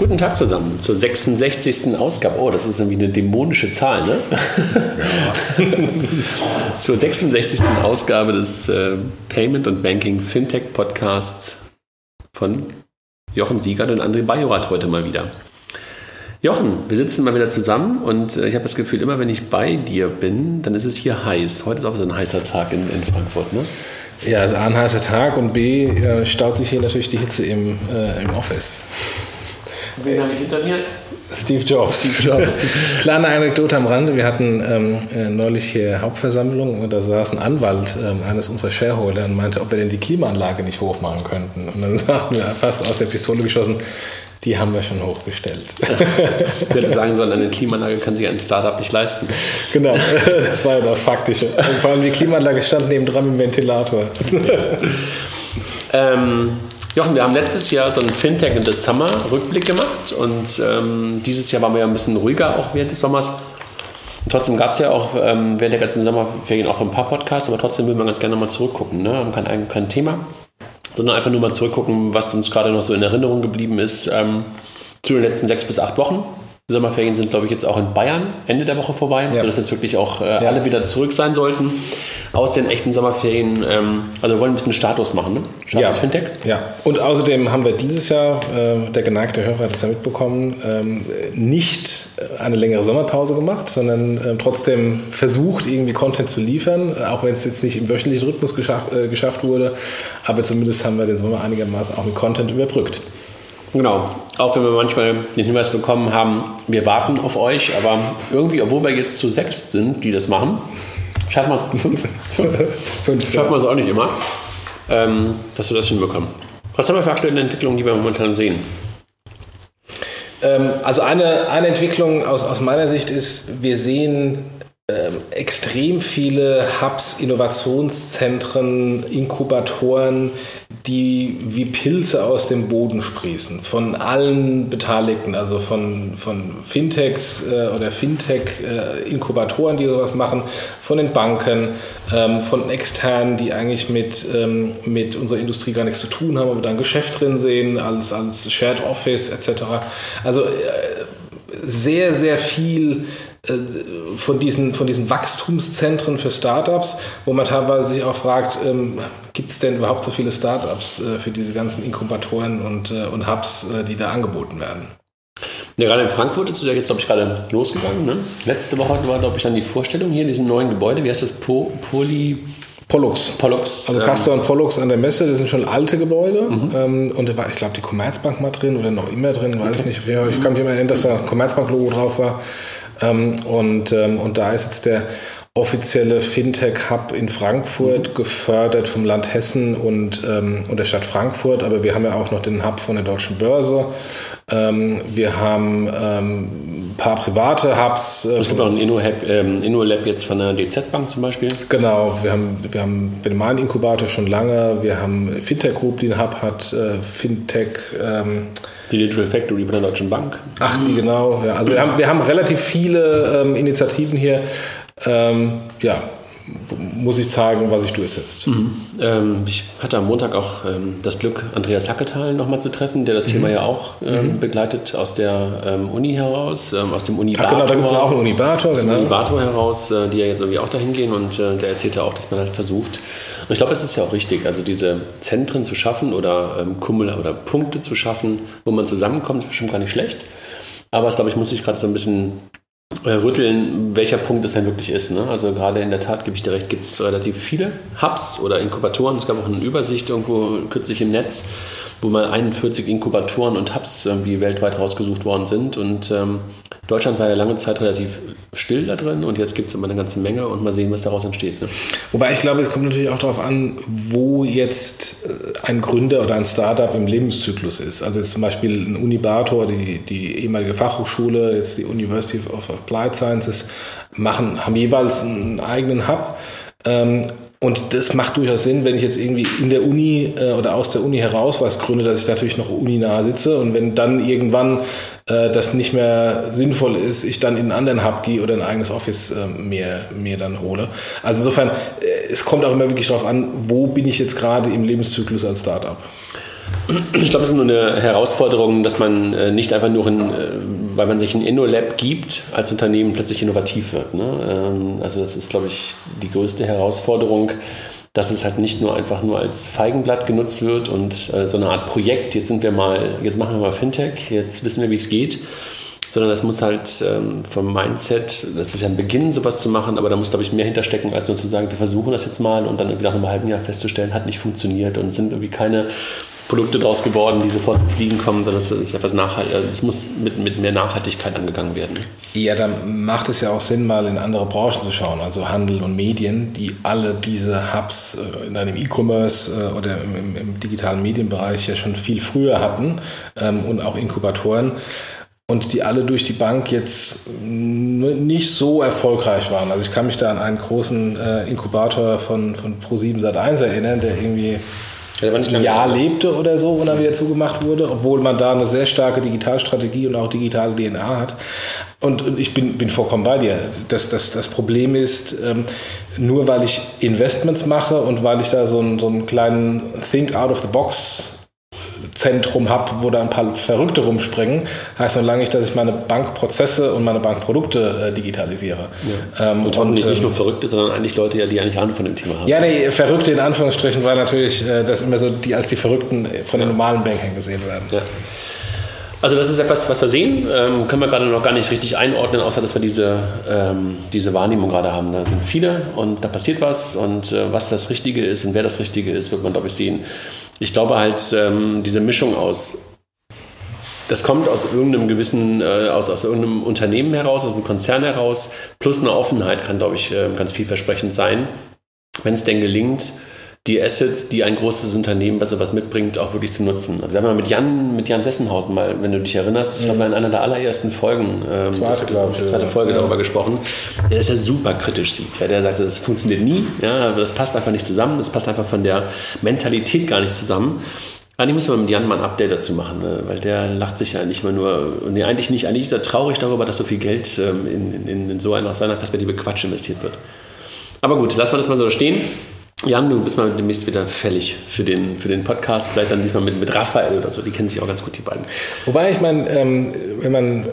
Guten Tag zusammen zur 66. Ausgabe. Oh, das ist irgendwie eine dämonische Zahl, ne? Ja. zur 66. Ausgabe des äh, Payment und Banking Fintech Podcasts von Jochen Siegert und André Bajorat heute mal wieder. Jochen, wir sitzen mal wieder zusammen und äh, ich habe das Gefühl, immer wenn ich bei dir bin, dann ist es hier heiß. Heute ist auch so ein heißer Tag in, in Frankfurt, ne? Ja, es ist A, ein heißer Tag und B, äh, staut sich hier natürlich die Hitze im, äh, im Office. Wen habe ich hinter mir? Steve Jobs. Steve Jobs. Kleine Anekdote am Rande. Wir hatten ähm, äh, neulich hier Hauptversammlung und da saß ein Anwalt ähm, eines unserer Shareholder und meinte, ob wir denn die Klimaanlage nicht hochmachen könnten. Und dann sagten wir fast aus der Pistole geschossen, die haben wir schon hochgestellt. ich hätte sagen sollen, eine Klimaanlage kann sich ein Startup nicht leisten. Genau, das war ja das Faktische. Und vor allem die Klimaanlage stand neben dran mit dem Ventilator. ähm, Jochen, wir haben letztes Jahr so einen Fintech in the Summer Rückblick gemacht und ähm, dieses Jahr waren wir ja ein bisschen ruhiger auch während des Sommers. trotzdem gab es ja auch ähm, während der ganzen Sommerferien auch so ein paar Podcasts, aber trotzdem würden wir ganz gerne nochmal zurückgucken. Ne? Haben kein, kein Thema, sondern einfach nur mal zurückgucken, was uns gerade noch so in Erinnerung geblieben ist ähm, zu den letzten sechs bis acht Wochen. Die Sommerferien sind, glaube ich, jetzt auch in Bayern Ende der Woche vorbei, ja. sodass jetzt wirklich auch äh, ja. alle wieder zurück sein sollten aus den echten Sommerferien. Ähm, also wir wollen ein bisschen Status machen, ne? Status ja. Fintech. Ja, und außerdem haben wir dieses Jahr, äh, der geneigte Hörer hat es ja mitbekommen, ähm, nicht eine längere Sommerpause gemacht, sondern äh, trotzdem versucht, irgendwie Content zu liefern, auch wenn es jetzt nicht im wöchentlichen Rhythmus geschafft, äh, geschafft wurde. Aber zumindest haben wir den Sommer einigermaßen auch mit Content überbrückt. Genau, auch wenn wir manchmal den Hinweis bekommen haben, wir warten auf euch, aber irgendwie, obwohl wir jetzt zu sechs sind, die das machen, schaffen wir es fünf, schaffen wir es auch nicht immer, ähm, dass wir das hinbekommen. Was haben wir für aktuelle Entwicklungen, die wir momentan sehen? Ähm, also eine, eine Entwicklung aus, aus meiner Sicht ist, wir sehen extrem viele Hubs, Innovationszentren, Inkubatoren, die wie Pilze aus dem Boden sprießen. Von allen Beteiligten, also von, von Fintechs äh, oder Fintech-Inkubatoren, äh, die sowas machen, von den Banken, ähm, von externen, die eigentlich mit, ähm, mit unserer Industrie gar nichts zu tun haben, aber da ein Geschäft drin sehen, als, als Shared Office etc. Also äh, sehr, sehr viel von diesen, von diesen Wachstumszentren für Startups, wo man teilweise sich auch fragt, ähm, gibt es denn überhaupt so viele Startups äh, für diese ganzen Inkubatoren und, äh, und Hubs, äh, die da angeboten werden? Ja, gerade in Frankfurt ist ja jetzt, glaube ich, gerade losgegangen. Ne? Letzte Woche war, glaube ich, dann die Vorstellung hier in diesem neuen Gebäude. Wie heißt das? Po Poly... Pollux. Pollux. Also Castor und Pollux an der Messe, das sind schon alte Gebäude. Mhm. Ähm, und da war, ich glaube, die Commerzbank mal drin oder noch immer drin, weiß okay. ich nicht. Ich kann mich immer erinnern, dass da Commerzbank-Logo drauf war. Ähm, und, ähm, und da ist jetzt der offizielle Fintech-Hub in Frankfurt, mhm. gefördert vom Land Hessen und, ähm, und der Stadt Frankfurt. Aber wir haben ja auch noch den Hub von der Deutschen Börse. Ähm, wir haben ähm, ein paar private Hubs. es gibt auch ein InnoLab ähm, Inno jetzt von der DZ Bank zum Beispiel. Genau, wir haben, wir haben den Inkubator schon lange. Wir haben Fintech Group, die einen Hub hat. Äh, Fintech. Die Digital Factory von der Deutschen Bank. Ach, die genau. Ja. Also wir haben, wir haben relativ viele ähm, Initiativen hier. Ähm, ja, muss ich zeigen, was sich durchsetzt. Mhm. Ähm, ich hatte am Montag auch ähm, das Glück, Andreas Hacketal nochmal zu treffen, der das mhm. Thema ja auch ähm, mhm. begleitet aus der ähm, Uni heraus, ähm, aus dem Unibator. Ach genau, da gibt es auch einen Unibator. Aus dem genau. Unibator heraus, äh, die ja jetzt irgendwie auch dahin gehen und äh, der erzählte auch, dass man halt versucht. Und ich glaube, es ist ja auch richtig, also diese Zentren zu schaffen oder ähm, Kummel oder Punkte zu schaffen, wo man zusammenkommt, ist bestimmt gar nicht schlecht. Aber es, glaube ich, muss sich gerade so ein bisschen äh, rütteln, welcher Punkt es denn wirklich ist. Ne? Also gerade in der Tat, gebe ich dir recht, gibt es relativ viele Hubs oder Inkubatoren. Es gab auch eine Übersicht irgendwo kürzlich im Netz, wo mal 41 Inkubatoren und Hubs irgendwie weltweit rausgesucht worden sind. Und ähm, Deutschland war ja lange Zeit relativ still da drin und jetzt gibt es immer eine ganze Menge und mal sehen, was daraus entsteht. Ne? Wobei ich glaube, es kommt natürlich auch darauf an, wo jetzt äh, ein Gründer oder ein Startup im Lebenszyklus ist. Also jetzt zum Beispiel ein Unibator, die, die ehemalige Fachhochschule, jetzt die University of Applied Sciences, machen, haben jeweils einen eigenen Hub. Ähm, und das macht durchaus Sinn, wenn ich jetzt irgendwie in der Uni äh, oder aus der Uni heraus was gründe, dass ich natürlich noch uninah sitze. Und wenn dann irgendwann das nicht mehr sinnvoll ist, ich dann in einen anderen Hub gehe oder ein eigenes Office äh, mir, mir dann hole. Also insofern, äh, es kommt auch immer wirklich darauf an, wo bin ich jetzt gerade im Lebenszyklus als Startup. Ich glaube, es ist nur eine Herausforderung, dass man äh, nicht einfach nur, in, äh, weil man sich ein InnoLab gibt, als Unternehmen plötzlich innovativ wird. Ne? Ähm, also das ist, glaube ich, die größte Herausforderung, dass es halt nicht nur einfach nur als Feigenblatt genutzt wird und äh, so eine Art Projekt, jetzt sind wir mal, jetzt machen wir mal Fintech, jetzt wissen wir, wie es geht, sondern das muss halt ähm, vom Mindset, das ist ja ein Beginn, sowas zu machen, aber da muss, glaube ich, mehr hinterstecken, als nur zu sagen, wir versuchen das jetzt mal und dann nach einem halben Jahr festzustellen, hat nicht funktioniert und sind irgendwie keine Produkte draus geworden, die sofort zu fliegen kommen, sondern es ist etwas nachhaltig, äh, es muss mit, mit mehr Nachhaltigkeit angegangen werden. Ja, dann macht es ja auch Sinn, mal in andere Branchen zu schauen, also Handel und Medien, die alle diese Hubs äh, in einem E-Commerce äh, oder im, im, digitalen Medienbereich ja schon viel früher hatten ähm, und auch Inkubatoren und die alle durch die Bank jetzt nicht so erfolgreich waren. Also ich kann mich da an einen großen Inkubator von, von Pro7 Sat1 erinnern, der irgendwie Jahr lebte oder so, und dann wieder zugemacht wurde, obwohl man da eine sehr starke Digitalstrategie und auch digitale DNA hat. Und, und ich bin, bin vollkommen bei dir. Das, das, das Problem ist, ähm, nur weil ich Investments mache und weil ich da so einen, so einen kleinen Think out of the box Zentrum habe, wo da ein paar Verrückte rumspringen, heißt noch lange nicht, dass ich meine Bankprozesse und meine Bankprodukte äh, digitalisiere. Ja. Ähm, und hoffentlich nicht nur Verrückte, sondern eigentlich Leute, die eigentlich Ahnung von dem Thema haben. Ja, nee, Verrückte in Anführungsstrichen war natürlich, äh, dass immer so die als die Verrückten von den normalen Bankern gesehen werden. Ja. Also das ist etwas, was wir sehen, ähm, können wir gerade noch gar nicht richtig einordnen, außer dass wir diese, ähm, diese Wahrnehmung gerade haben. Da sind viele und da passiert was und äh, was das Richtige ist und wer das Richtige ist, wird man, glaube ich, sehen. Ich glaube halt, ähm, diese Mischung aus das kommt aus irgendeinem gewissen, äh, aus, aus irgendeinem Unternehmen heraus, aus einem Konzern heraus, plus eine Offenheit kann, glaube ich, äh, ganz vielversprechend sein, wenn es denn gelingt, die Assets, die ein großes Unternehmen, was was mitbringt, auch wirklich zu nutzen. Also wir haben mal mit Jan, mit Jan Sessenhausen mal, wenn du dich erinnerst, ich glaube mhm. in einer der allerersten Folgen, ähm, zweite, glaube ich, zweite Folge ja. darüber gesprochen, der das ja super kritisch sieht. Ja, der sagt, das funktioniert nie, ja, das passt einfach nicht zusammen, das passt einfach von der Mentalität gar nicht zusammen. Eigentlich müssen wir mit Jan mal ein Update dazu machen, ne? weil der lacht sich ja nicht immer nur, nee, eigentlich nicht, eigentlich ist er traurig darüber, dass so viel Geld ähm, in, in, in so einer, aus seiner Perspektive Quatsch investiert wird. Aber gut, lassen wir das mal so stehen. Jan, du bist mal demnächst wieder fällig für den, für den Podcast. Vielleicht dann diesmal mit, mit Raphael oder so. Die kennen sich auch ganz gut, die beiden. Wobei ich meine, ähm, wenn man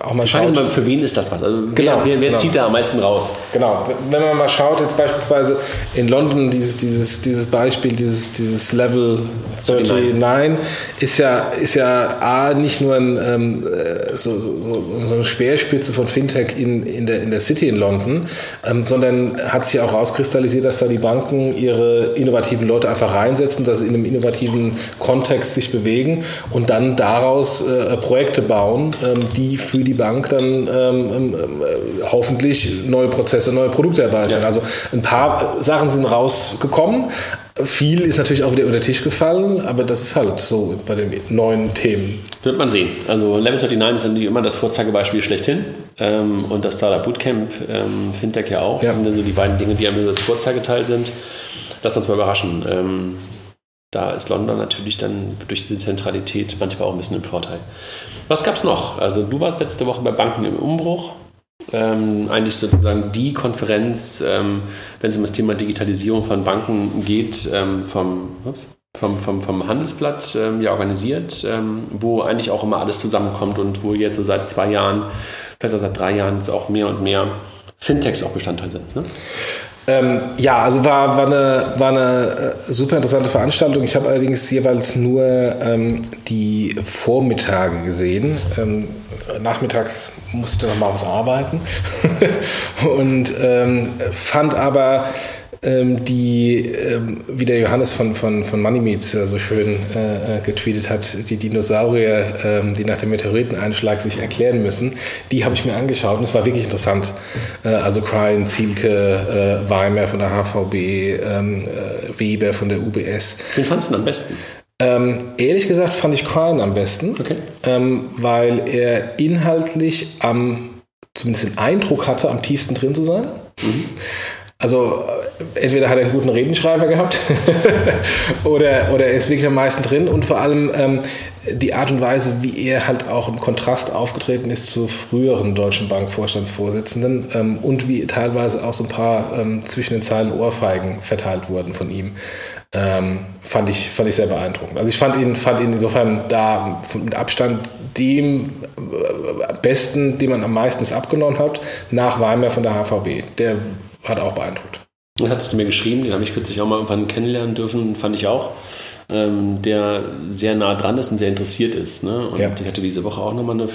auch mal schaut. Mal, für wen ist das was? Also genau, wer, wer genau. zieht da am meisten raus? Genau, wenn man mal schaut, jetzt beispielsweise in London dieses, dieses, dieses Beispiel, dieses, dieses Level 39 ist ja, ist ja A, nicht nur ein, ähm, äh, so, so, so, eine Speerspitze von Fintech in, in, der, in der City in London, ähm, sondern hat sich auch rauskristallisiert, dass da die Banken ihre innovativen Leute einfach reinsetzen, dass sie in einem innovativen Kontext sich bewegen und dann daraus äh, Projekte bauen, ähm, die für die Bank dann ähm, ähm, äh, hoffentlich neue Prozesse, neue Produkte herbeiführen. Ja. Also ein paar Sachen sind rausgekommen. Viel ist natürlich auch wieder unter den Tisch gefallen, aber das ist halt so bei den neuen Themen. Wird man sehen. Also Level 39 ist natürlich immer das Vorzeigebeispiel schlechthin ähm, und das Startup Bootcamp, ähm, Fintech ja auch. Ja. Das sind ja so die beiden Dinge, die einem das Vorzeigeteil sind. Lass uns mal überraschen. Da ist London natürlich dann durch die Zentralität manchmal auch ein bisschen im Vorteil. Was gab es noch? Also du warst letzte Woche bei Banken im Umbruch. Ähm, eigentlich sozusagen die Konferenz, ähm, wenn es um das Thema Digitalisierung von Banken geht, ähm, vom, ups, vom, vom, vom Handelsblatt ähm, ja organisiert, ähm, wo eigentlich auch immer alles zusammenkommt und wo jetzt so seit zwei Jahren, vielleicht auch seit drei Jahren jetzt auch mehr und mehr Fintechs auch Bestandteil sind. Ne? Ähm, ja, also war, war eine, war eine äh, super interessante Veranstaltung. Ich habe allerdings jeweils nur ähm, die Vormittage gesehen. Ähm, nachmittags musste noch mal was arbeiten und ähm, fand aber ähm, die, ähm, wie der Johannes von, von, von Moneymeets äh, so schön äh, äh, getweetet hat, die Dinosaurier, ähm, die nach dem Meteoriteneinschlag sich erklären müssen, die habe ich mir angeschaut und es war wirklich interessant. Äh, also Cryan, Zielke, äh, Weimer von der HVB, ähm, äh, Weber von der UBS. Wen fandest du am besten? Ähm, ehrlich gesagt fand ich Cryan am besten, okay. ähm, weil er inhaltlich am, zumindest den Eindruck hatte, am tiefsten drin zu sein. Mhm. Also entweder hat er einen guten Redenschreiber gehabt oder, oder er ist wirklich am meisten drin und vor allem ähm, die Art und Weise, wie er halt auch im Kontrast aufgetreten ist zu früheren Deutschen Bank-Vorstandsvorsitzenden ähm, und wie teilweise auch so ein paar ähm, zwischen den Zeilen Ohrfeigen verteilt wurden von ihm. ähm, fand, ich, fand ich sehr beeindruckend. Also ich fand ihn, fand ihn insofern da mit Abstand dem äh, besten, den man am meisten abgenommen hat, nach Weimar von der HVB. Der hat auch beeindruckt. Das hattest du mir geschrieben, den habe ich kürzlich auch mal irgendwann kennenlernen dürfen, fand ich auch. Ähm, der sehr nah dran ist und sehr interessiert ist. Ne? Und ja. ich hatte diese Woche auch nochmal eine,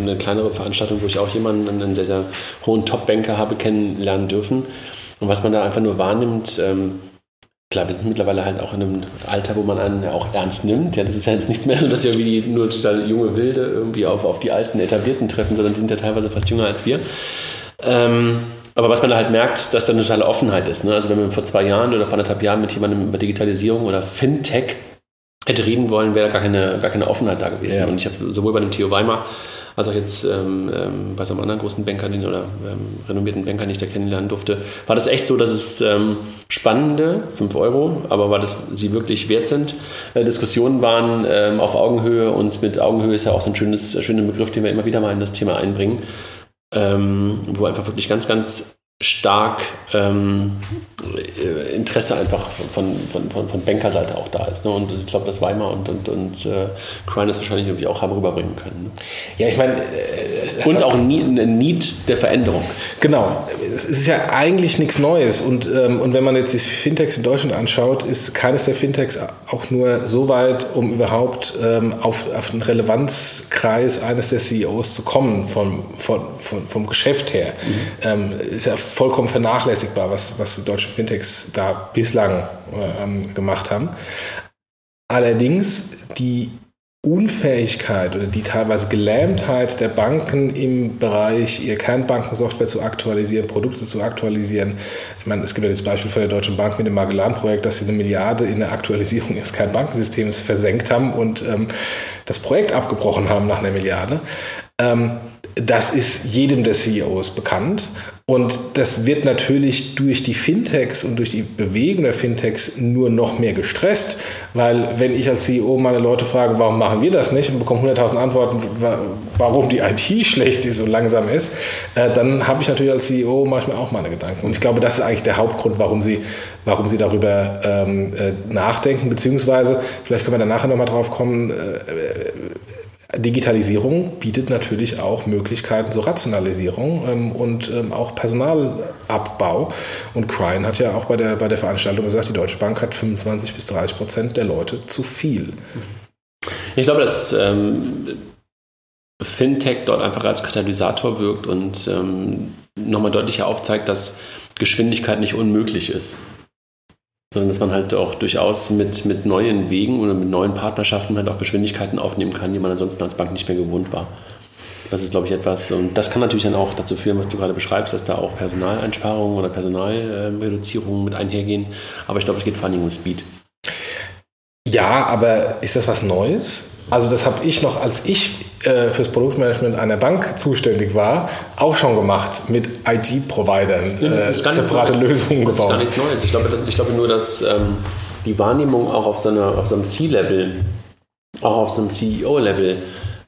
eine kleinere Veranstaltung, wo ich auch jemanden, einen sehr, sehr hohen Top-Banker habe kennenlernen dürfen. Und was man da einfach nur wahrnimmt, ähm, Klar, wir sind mittlerweile halt auch in einem Alter, wo man einen ja auch ernst nimmt. Ja, das ist ja jetzt nichts mehr, dass ja wie nur total junge Wilde irgendwie auf, auf die alten Etablierten treffen, sondern die sind ja teilweise fast jünger als wir. Ähm, aber was man da halt merkt, dass da eine totale Offenheit ist. Ne? Also wenn man vor zwei Jahren oder vor anderthalb Jahren mit jemandem über Digitalisierung oder Fintech hätte reden wollen, wäre da gar keine, gar keine Offenheit da gewesen. Ja. Und ich habe sowohl bei dem Theo Weimar als auch jetzt ähm, ähm, bei so einem anderen großen Banker den, oder ähm, renommierten Banker, den ich da kennenlernen durfte, war das echt so, dass es ähm, spannende, 5 Euro, aber war das sie wirklich wert sind, äh, Diskussionen waren ähm, auf Augenhöhe und mit Augenhöhe ist ja auch so ein schönes, schöner Begriff, den wir immer wieder mal in das Thema einbringen, ähm, wo einfach wirklich ganz, ganz stark ähm, äh, Interesse einfach von, von, von, von Bankerseite auch da ist. Ne? Und ich glaube, dass Weimar und, und, und äh, Crine das wahrscheinlich irgendwie auch haben rüberbringen können. Ne? Ja, ich meine. Äh, und auch ein Need der Veränderung. Genau. Es ist ja eigentlich nichts Neues. Und, ähm, und wenn man jetzt die Fintechs in Deutschland anschaut, ist keines der Fintechs auch nur so weit, um überhaupt ähm, auf, auf den Relevanzkreis eines der CEOs zu kommen, vom, vom, vom, vom Geschäft her. Mhm. Ähm, ist ja vollkommen vernachlässigbar, was, was die deutschen Fintechs da bislang ähm, gemacht haben. Allerdings die Unfähigkeit oder die teilweise Gelähmtheit der Banken im Bereich, ihr Kernbankensoftware zu aktualisieren, Produkte zu aktualisieren. Ich meine, es gibt ja das Beispiel von der Deutschen Bank mit dem Magellan-Projekt, dass sie eine Milliarde in der Aktualisierung ihres Kernbankensystems versenkt haben und ähm, das Projekt abgebrochen haben nach einer Milliarde. Ähm, das ist jedem der CEOs bekannt. Und das wird natürlich durch die Fintechs und durch die Bewegung der Fintechs nur noch mehr gestresst, weil wenn ich als CEO meine Leute frage, warum machen wir das nicht und bekomme 100.000 Antworten, warum die IT schlecht ist und langsam ist, äh, dann habe ich natürlich als CEO manchmal auch meine Gedanken. Und ich glaube, das ist eigentlich der Hauptgrund, warum sie, warum sie darüber ähm, äh, nachdenken, beziehungsweise, vielleicht können wir dann nachher nochmal drauf kommen, äh, Digitalisierung bietet natürlich auch Möglichkeiten zur Rationalisierung ähm, und ähm, auch Personalabbau. Und Crine hat ja auch bei der, bei der Veranstaltung gesagt, die Deutsche Bank hat 25 bis 30 Prozent der Leute zu viel. Ich glaube, dass ähm, Fintech dort einfach als Katalysator wirkt und ähm, nochmal deutlicher aufzeigt, dass Geschwindigkeit nicht unmöglich ist sondern dass man halt auch durchaus mit, mit neuen Wegen oder mit neuen Partnerschaften halt auch Geschwindigkeiten aufnehmen kann, die man ansonsten als Bank nicht mehr gewohnt war. Das ist, glaube ich, etwas, und das kann natürlich dann auch dazu führen, was du gerade beschreibst, dass da auch Personaleinsparungen oder Personalreduzierungen mit einhergehen. Aber ich glaube, es geht vor allem um Speed. Ja, aber ist das was Neues? Also das habe ich noch, als ich äh, fürs Produktmanagement einer Bank zuständig war, auch schon gemacht mit IT-Providern, ja, äh, separate Lösungen das gebaut. Das ist gar nichts Neues. Ich glaube, das, ich glaube nur, dass ähm, die Wahrnehmung auch auf so, einer, auf so einem C-Level, auch auf so einem CEO-Level,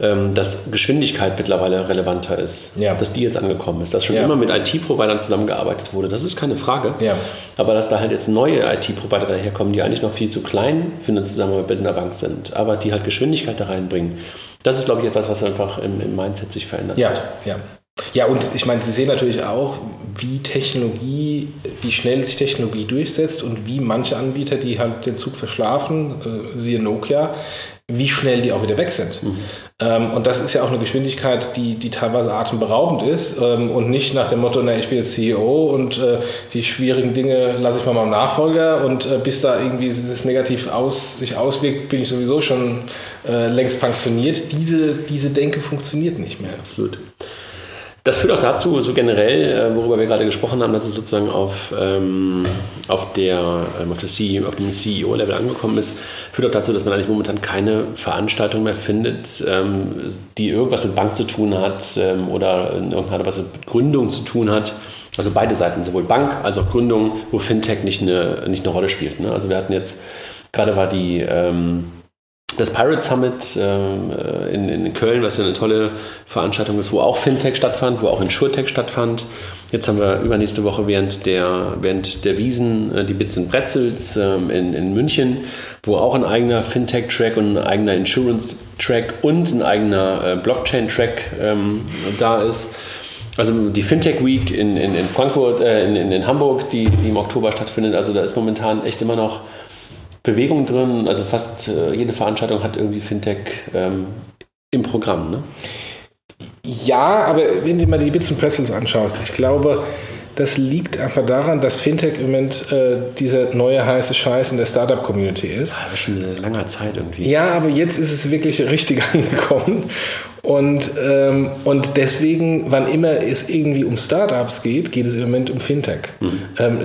ähm, dass Geschwindigkeit mittlerweile relevanter ist, ja. dass die jetzt angekommen ist, dass schon ja. immer mit IT-Providern zusammengearbeitet wurde, das ist keine Frage. Ja. Aber dass da halt jetzt neue IT-Provider daherkommen, die eigentlich noch viel zu klein für eine Zusammenarbeit mit einer Bank sind, aber die halt Geschwindigkeit da reinbringen, das ist, glaube ich, etwas, was einfach im, im Mindset sich verändert ja. hat. Ja, ja, und ich meine, Sie sehen natürlich auch, wie Technologie, wie schnell sich Technologie durchsetzt und wie manche Anbieter, die halt den Zug verschlafen, äh, siehe Nokia, wie schnell die auch wieder weg sind. Mhm. Ähm, und das ist ja auch eine Geschwindigkeit, die, die teilweise atemberaubend ist ähm, und nicht nach dem Motto, na, ich bin jetzt CEO und äh, die schwierigen Dinge lasse ich mal meinem Nachfolger und äh, bis da irgendwie das negativ aus, sich auswirkt, bin ich sowieso schon äh, längst pensioniert. Diese, diese Denke funktioniert nicht mehr. Absolut. Das führt auch dazu, so generell, äh, worüber wir gerade gesprochen haben, dass es sozusagen auf, ähm, auf, der, ähm, auf, der CEO, auf dem CEO-Level angekommen ist, führt auch dazu, dass man eigentlich momentan keine Veranstaltung mehr findet, ähm, die irgendwas mit Bank zu tun hat ähm, oder in irgendeiner was mit Gründung zu tun hat. Also beide Seiten, sowohl Bank als auch Gründung, wo Fintech nicht eine, nicht eine Rolle spielt. Ne? Also wir hatten jetzt, gerade war die ähm, das Pirate Summit ähm, äh, in, in, Köln, was ja eine tolle Veranstaltung ist, wo auch Fintech stattfand, wo auch Insurtech stattfand. Jetzt haben wir übernächste Woche während der, während der Wiesen äh, die Bits and Bretzels ähm, in, in München, wo auch ein eigener Fintech-Track und ein eigener Insurance-Track und ein eigener äh, Blockchain-Track ähm, da ist. Also die Fintech Week in, in, in Frankfurt, äh, in, in, Hamburg, die, die im Oktober stattfindet, also da ist momentan echt immer noch Bewegung drin. Also fast äh, jede Veranstaltung hat irgendwie Fintech ähm, im Programm. Ne? Ja, aber wenn du mal die Bits und Pretzels anschaust, ich glaube, das liegt einfach daran, dass Fintech im Moment äh, dieser neue heiße Scheiß in der Startup-Community ist. Ja, schon eine lange Zeit irgendwie. Ja, aber jetzt ist es wirklich richtig angekommen. Und, ähm, und deswegen, wann immer es irgendwie um Startups geht, geht es im Moment um Fintech. Mhm. Ähm,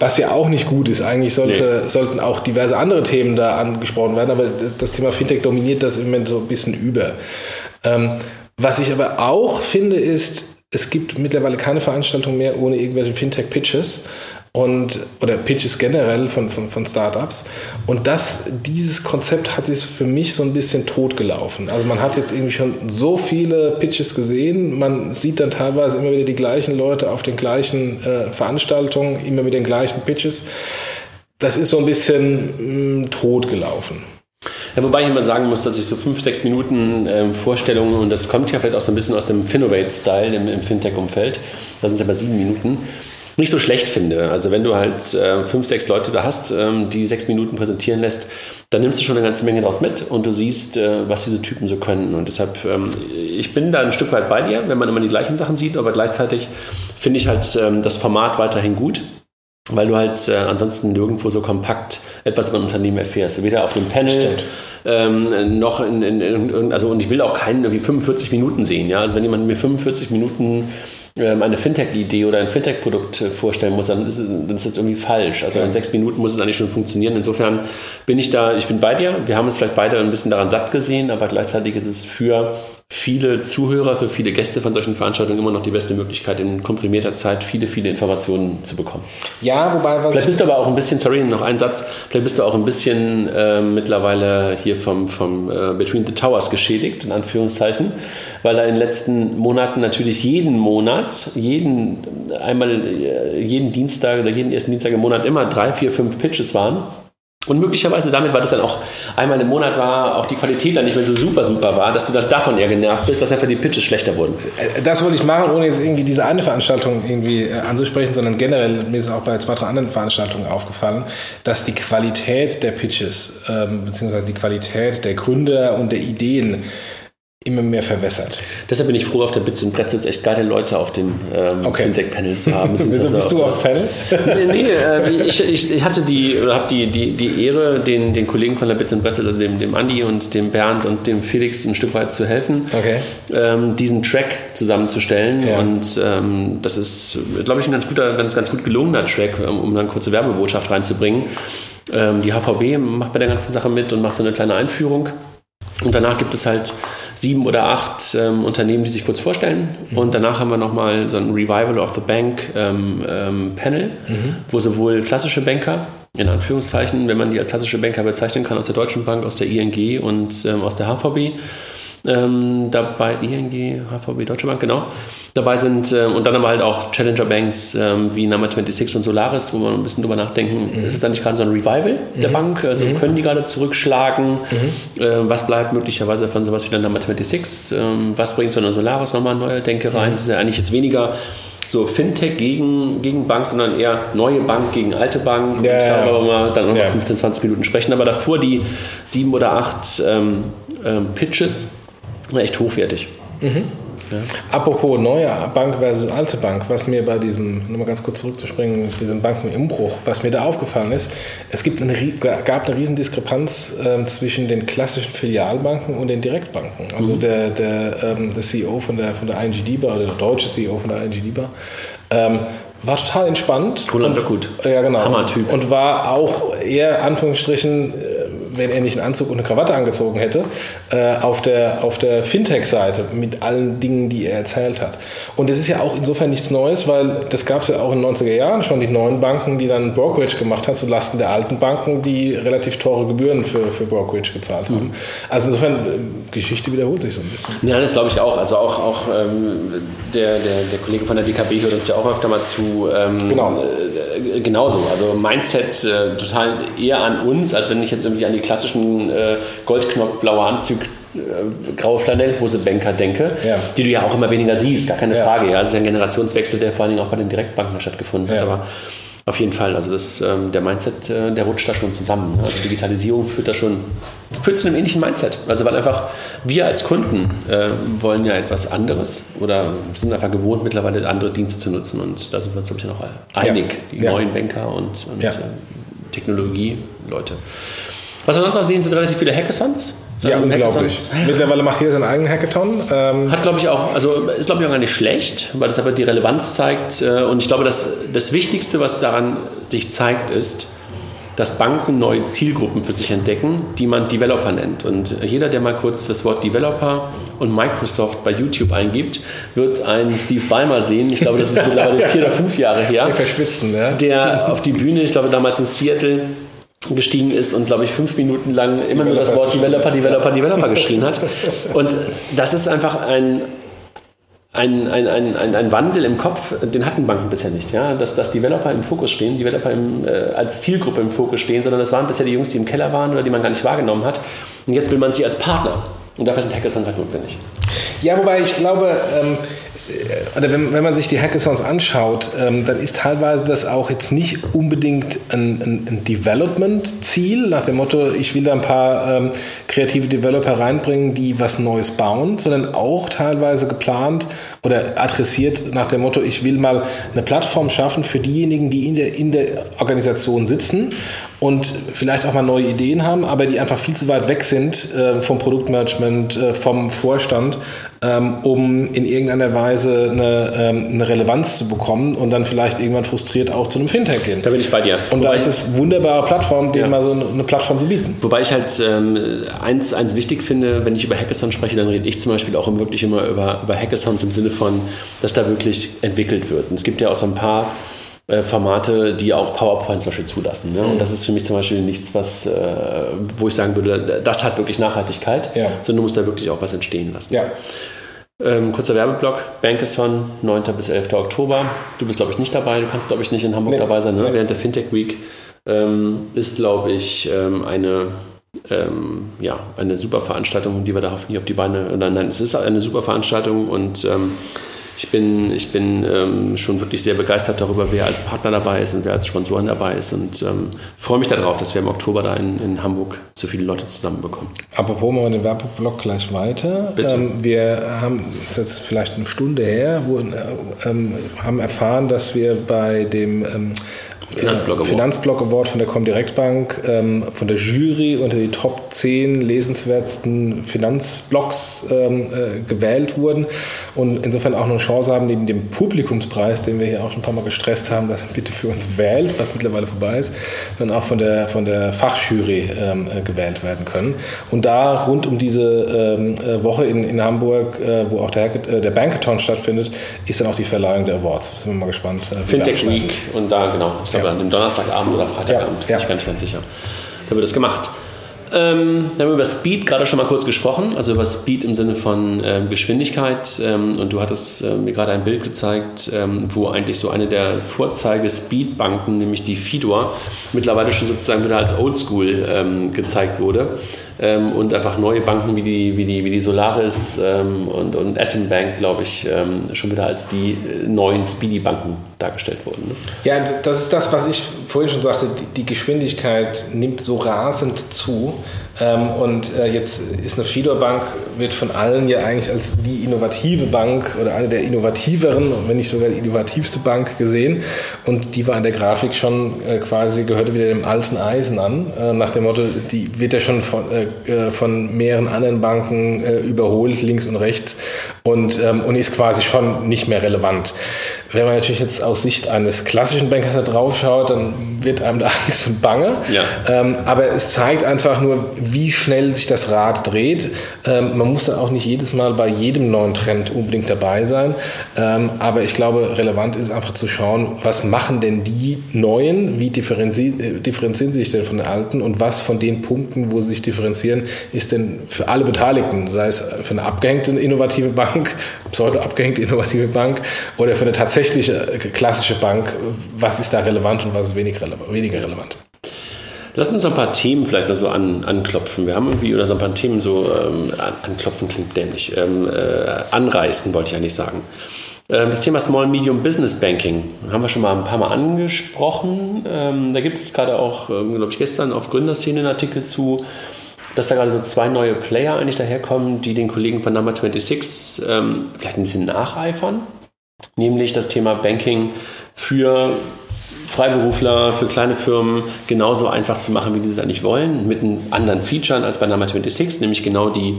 was ja auch nicht gut ist. Eigentlich sollte, nee. sollten auch diverse andere Themen da angesprochen werden, aber das Thema Fintech dominiert das im Moment so ein bisschen über. Ähm, was ich aber auch finde, ist, es gibt mittlerweile keine Veranstaltung mehr ohne irgendwelche Fintech-Pitches und oder Pitches generell von, von, von Startups. Und das, dieses Konzept hat sich für mich so ein bisschen totgelaufen. Also man hat jetzt irgendwie schon so viele Pitches gesehen, man sieht dann teilweise immer wieder die gleichen Leute auf den gleichen äh, Veranstaltungen, immer mit den gleichen Pitches. Das ist so ein bisschen mh, mm, totgelaufen. Ja, wobei ich immer sagen muss, dass ich so fünf, sechs Minuten ähm, Vorstellungen, und das kommt ja vielleicht auch so ein bisschen aus dem Finovate-Style im, im Fintech-Umfeld, da sind es aber sieben Minuten, nicht so schlecht finde. Also wenn du halt äh, fünf, sechs Leute da hast, ähm, die sechs Minuten präsentieren lässt, dann nimmst du schon eine ganze Menge daraus mit und du siehst, äh, was diese Typen so können. Und deshalb, ähm, ich bin da ein Stück weit bei dir, wenn man immer die gleichen Sachen sieht, aber gleichzeitig finde ich halt ähm, das Format weiterhin gut weil du halt äh, ansonsten nirgendwo so kompakt etwas über ein Unternehmen erfährst. Weder auf dem Panel ähm, noch in, in, in, also und ich will auch keinen irgendwie 45 Minuten sehen. Ja? Also wenn jemand mir 45 Minuten ähm, eine Fintech-Idee oder ein Fintech-Produkt äh, vorstellen muss, dann ist, dann ist das irgendwie falsch. Also in sechs Minuten muss es eigentlich schon funktionieren. Insofern bin ich da, ich bin bei dir. Wir haben uns vielleicht beide ein bisschen daran satt gesehen, aber gleichzeitig ist es für viele Zuhörer, für viele Gäste von solchen Veranstaltungen immer noch die beste Möglichkeit, in komprimierter Zeit viele, viele Informationen zu bekommen. Ja, wobei was. Vielleicht bist du aber auch ein bisschen, sorry, noch ein Satz, vielleicht bist du auch ein bisschen äh, mittlerweile hier vom, vom äh, Between the Towers geschädigt, in Anführungszeichen, weil da in den letzten Monaten natürlich jeden Monat, jeden, einmal, äh, jeden Dienstag oder jeden ersten Dienstag im Monat immer drei, vier, fünf Pitches waren und möglicherweise damit, weil das dann auch einmal im Monat war, auch die Qualität dann nicht mehr so super, super war, dass du dann davon eher genervt bist, dass einfach die Pitches schlechter wurden. Äh, das wollte ich machen, ohne jetzt irgendwie diese eine Veranstaltung irgendwie äh, anzusprechen, sondern generell, mir ist auch bei zwei, drei anderen Veranstaltungen aufgefallen, dass die Qualität der Pitches, ähm, beziehungsweise die Qualität der Gründer und der Ideen immer mehr verwässert. Deshalb bin ich froh, auf der Bits und Pretzels echt geile Leute auf dem ähm, okay. Fintech-Panel zu haben. Wieso bist du auf Panel? nee, nee äh, ich, ich, hatte die, oder habe die, die, die Ehre, den, den Kollegen von der Bits und Pretzels, also dem, dem Andi und dem Bernd und dem Felix ein Stück weit zu helfen, okay. ähm, diesen Track zusammenzustellen. Ja. Und ähm, das ist, glaube ich, ein ganz, guter, ganz, ganz gut gelungener Track, um, um eine kurze Werbebotschaft reinzubringen. Ähm, die HVB macht bei der ganzen Sache mit und macht so eine kleine Einführung. Und danach gibt es halt sieben oder acht ähm, Unternehmen, die sich kurz vorstellen. Mhm. Und danach haben wir nochmal so ein Revival of the Bank ähm, ähm, Panel, mhm. wo sowohl klassische Banker, in Anführungszeichen, wenn man die als klassische Banker bezeichnen kann, aus der Deutschen Bank, aus der ING und ähm, aus der HVB, ähm, dabei ING, HVB, Deutsche Bank, genau, dabei sind. Äh, und dann aber halt auch Challenger Banks äh, wie Number 26 und Solaris, wo man ein bisschen drüber nachdenken, mhm. ist es dann nicht gerade so ein Revival der mhm. Bank? Also mhm. können die gerade zurückschlagen? Äh, was bleibt möglicherweise von sowas wie der Number 26? Ähm, was bringt so eine Solaris nochmal neue Denke rein? Mhm. Das ist ja eigentlich jetzt weniger so Fintech gegen, gegen Bank, sondern eher neue Bank gegen alte Bank. Ja, ich glaube aber mal dann noch ja. 15, 20 Minuten sprechen. Aber davor die sieben oder acht ähm, ähm, Pitches, echt hochwertig. Mhm. Ja. Apropos neue Bank versus alte Bank, was mir bei diesem, nochmal ganz kurz zurückzuspringen, diesem Bankenumbruch, was mir da aufgefallen ist, es gibt eine, gab eine riesen Diskrepanz äh, zwischen den klassischen Filialbanken und den Direktbanken. Also mhm. der, der, ähm, der CEO von der, von der ING DIBA oder der deutsche CEO von der ING DIBA ähm, war total entspannt. Cool und, gut. Ja, genau. Hammer-Typ. Und war auch eher, Anführungsstrichen, wenn er nicht einen Anzug und eine Krawatte angezogen hätte, äh, auf der, auf der Fintech-Seite mit allen Dingen, die er erzählt hat. Und das ist ja auch insofern nichts Neues, weil das gab es ja auch in den 90er Jahren schon, die neuen Banken, die dann Brokerage gemacht haben, zulasten der alten Banken, die relativ teure Gebühren für, für Brokerage gezahlt haben. Mhm. Also insofern, äh, Geschichte wiederholt sich so ein bisschen. Ja, das glaube ich auch. Also auch, auch ähm, der, der, der Kollege von der DKB hört uns ja auch öfter mal zu. Ähm, genau. Äh, genauso. Also Mindset äh, total eher an uns, als wenn ich jetzt irgendwie an die klassischen äh, Goldknopf, blaue Anzug, äh, graue Flanellhose Banker denke, ja. die du ja auch immer weniger siehst, gar keine ja. Frage. Ja, es ist ein Generationswechsel, der vor allen Dingen auch bei den Direktbanken stattgefunden hat. Aber auf jeden Fall, also das, ähm, der Mindset, äh, der rutscht da schon zusammen. Also Digitalisierung führt da schon führt zu einem ähnlichen Mindset. Also weil einfach wir als Kunden äh, wollen ja etwas anderes oder sind einfach gewohnt, mittlerweile andere Dienste zu nutzen. Und da sind wir uns, glaube ich, noch einig, ja. die ja. neuen Banker und, und ja. äh, Technologie-Leute. Was wir sonst noch sehen, sind relativ viele Hackathons. Ja, ähm, unglaublich. Mittlerweile macht jeder seinen eigenen Hackathon. Ähm Hat, glaube ich, auch, also ist, glaube ich, auch gar nicht schlecht, weil das aber die Relevanz zeigt. Äh, und ich glaube, dass das Wichtigste, was daran sich zeigt, ist, dass Banken neue Zielgruppen für sich entdecken, die man Developer nennt. Und jeder, der mal kurz das Wort Developer und Microsoft bei YouTube eingibt, wird einen Steve Ballmer sehen. Ich glaube, das ist mittlerweile vier oder fünf Jahre her. Der Verschwitzen, ja. Der auf die Bühne, ich glaube damals in Seattle, gestiegen ist und, glaube ich, fünf Minuten lang immer nur das Wort Developer, Developer, Developer geschrien hat. Und das ist einfach ein, ein, ein, ein, ein, Wandel im Kopf, den hatten Banken bisher nicht. Ja? Dass, dass Developer im Fokus stehen, Developer im, äh, als Zielgruppe im Fokus stehen, sondern das waren bisher die Jungs, die im Keller waren oder die man gar nicht wahrgenommen hat. Und jetzt will man sie als Partner. Und dafür sind Hackathons halt notwendig. Ja, wobei ich glaube, ähm, äh, oder wenn, wenn man sich die Hackathons anschaut, ähm, dann ist teilweise das auch jetzt nicht unbedingt ein, ein, ein Development-Ziel, nach dem Motto, ich will da ein paar ähm, kreative Developer reinbringen, die was Neues bauen, sondern auch teilweise geplant oder adressiert nach dem Motto, ich will mal eine Plattform schaffen für diejenigen, die in der, in der Organisation sitzen und vielleicht auch mal neue Ideen haben, aber die einfach viel zu weit weg sind äh, vom Produktmanagement, äh, vom Vorstand, ähm, um in irgendeiner Weise eine, ähm, eine, Relevanz zu bekommen und dann vielleicht irgendwann frustriert auch zu einem Fintech gehen. Da bin ich bei dir. Und Wobei da ist es eine wunderbare Plattform, denen ja. mal so eine Plattform zu bieten. Wobei ich halt ähm, eins, eins wichtig finde, wenn ich über Hackathons spreche, dann rede ich zum Beispiel auch wirklich immer über, über Hackathons im Sinne von, dass da wirklich entwickelt wird. Und es gibt ja auch so ein paar äh, Formate, die auch PowerPoint zum Beispiel zulassen. Ne? Und mhm. das ist für mich zum Beispiel nichts, was, äh, wo ich sagen würde, das hat wirklich Nachhaltigkeit, ja. sondern du musst da wirklich auch was entstehen lassen. Ja. Ähm, kurzer Werbeblock, Bankathon, 9. bis 11. Oktober. Du bist, glaube ich, nicht dabei. Du kannst, glaube ich, nicht in Hamburg nee. dabei sein, ne? während der Fintech Week. Ähm, ist, glaube ich, ähm, eine, ähm, ja, eine super Veranstaltung, die wir da hoffentlich auf die Beine. Oder nein, es ist eine super Veranstaltung und ähm, ich bin, ich bin ähm, schon wirklich sehr begeistert darüber, wer als Partner dabei ist und wer als Sponsoren dabei ist und ähm, freue mich darauf, dass wir im Oktober da in, in Hamburg so viele Leute zusammenbekommen. Apropos mal den Werbeblock gleich weiter. Bitte. Ähm, wir haben, das ist jetzt vielleicht eine Stunde her, wo, äh, ähm, haben erfahren, dass wir bei dem Finanzblock Award. Finanzblock Award von der Comdirect Bank, ähm, von der Jury unter die Top 10 lesenswertesten Finanzblocks ähm, äh, gewählt wurden und insofern auch eine Chance haben, neben dem Publikumspreis, den wir hier auch schon ein paar Mal gestresst haben, dass bitte für uns wählt, was mittlerweile vorbei ist, dann auch von der, von der Fachjury ähm, äh, gewählt werden können. Und da rund um diese ähm, äh, Woche in, in Hamburg, äh, wo auch der, äh, der Bankathon stattfindet, ist dann auch die Verleihung der Awards. Sind wir mal gespannt. Äh, Fintech Week und da genau. Glaube, an dem Donnerstagabend oder Freitagabend, ja. bin ich gar nicht ganz sicher. Da wird es gemacht. Ähm, wir haben über Speed gerade schon mal kurz gesprochen, also über Speed im Sinne von ähm, Geschwindigkeit. Ähm, und du hattest äh, mir gerade ein Bild gezeigt, ähm, wo eigentlich so eine der Vorzeige-Speed-Banken, nämlich die Fidor, mittlerweile schon sozusagen wieder als Oldschool ähm, gezeigt wurde ähm, und einfach neue Banken wie die, wie die, wie die Solaris ähm, und, und Atom Bank, glaube ich, ähm, schon wieder als die äh, neuen Speedy-Banken dargestellt wurden. Ne? Ja, das ist das, was ich vorhin schon sagte, die, die Geschwindigkeit nimmt so rasend zu. Ähm, und äh, jetzt ist eine Fidor Bank, wird von allen ja eigentlich als die innovative Bank oder eine der innovativeren, wenn nicht sogar die innovativste Bank gesehen. Und die war in der Grafik schon äh, quasi, gehörte wieder dem alten Eisen an, äh, nach dem Motto, die wird ja schon von, von mehreren anderen Banken überholt, links und rechts, und, ähm, und ist quasi schon nicht mehr relevant. Wenn man natürlich jetzt aus Sicht eines klassischen Bankers da drauf schaut, dann wird einem da Angst und Bange. Ja. Ähm, aber es zeigt einfach nur, wie schnell sich das Rad dreht. Ähm, man muss da auch nicht jedes Mal bei jedem neuen Trend unbedingt dabei sein. Ähm, aber ich glaube, relevant ist einfach zu schauen, was machen denn die Neuen, wie differenzi äh, differenzieren sie sich denn von den Alten und was von den Punkten, wo sie sich differenzieren, ist denn für alle Beteiligten, sei es für eine abgehängte innovative Bank, pseudo abgehängte innovative Bank oder für eine tatsächliche äh, klassische Bank, was ist da relevant und was ist weniger relevant? Weniger relevant. Lass uns ein paar Themen vielleicht noch so an, anklopfen. Wir haben irgendwie, oder so ein paar Themen so, ähm, anklopfen klingt dämlich, ähm, äh, anreißen wollte ich eigentlich sagen. Ähm, das Thema Small Medium Business Banking haben wir schon mal ein paar Mal angesprochen. Ähm, da gibt es gerade auch, ähm, glaube ich, gestern auf Gründerszene einen Artikel zu, dass da gerade so zwei neue Player eigentlich daherkommen, die den Kollegen von Number 26 ähm, vielleicht ein bisschen nacheifern. Nämlich das Thema Banking für Freiberufler, für kleine Firmen genauso einfach zu machen, wie die es eigentlich wollen, mit anderen Features als bei Number 26, nämlich genau die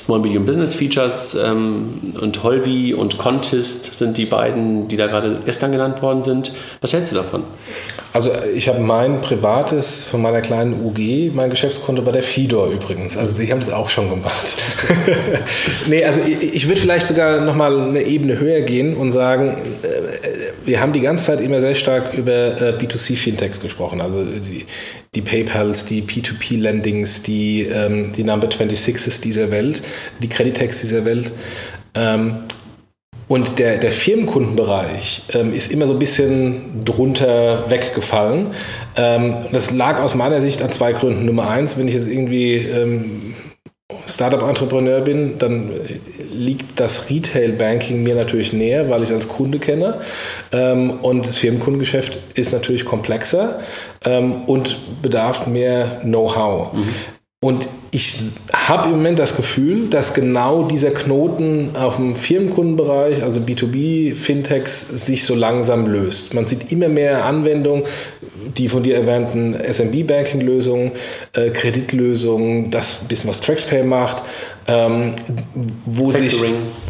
Small Medium Business Features ähm, und Holvi und Contest sind die beiden, die da gerade gestern genannt worden sind. Was hältst du davon? Also ich habe mein privates von meiner kleinen UG, mein Geschäftskonto bei der Fidor übrigens. Also Sie haben das auch schon gemacht. nee, also ich, ich würde vielleicht sogar nochmal eine Ebene höher gehen und sagen, äh, wir haben die ganze Zeit immer sehr stark über äh, B2C-Fintechs gesprochen. Also die, die PayPals, die P2P-Lendings, die, ähm, die Number 26s dieser Welt, die Creditex dieser Welt. Ähm, und der, der Firmenkundenbereich ähm, ist immer so ein bisschen drunter weggefallen. Ähm, das lag aus meiner Sicht an zwei Gründen. Nummer eins, wenn ich jetzt irgendwie ähm, Startup-Entrepreneur bin, dann liegt das Retail-Banking mir natürlich näher, weil ich als Kunde kenne. Ähm, und das Firmenkundengeschäft ist natürlich komplexer ähm, und bedarf mehr Know-how. Mhm. Und ich habe im Moment das Gefühl, dass genau dieser Knoten auf dem Firmenkundenbereich, also B2B, Fintechs, sich so langsam löst. Man sieht immer mehr Anwendungen, die von dir erwähnten SMB-Banking-Lösungen, äh, Kreditlösungen, das bisschen was TraxPay macht, ähm, wo Factoring. sich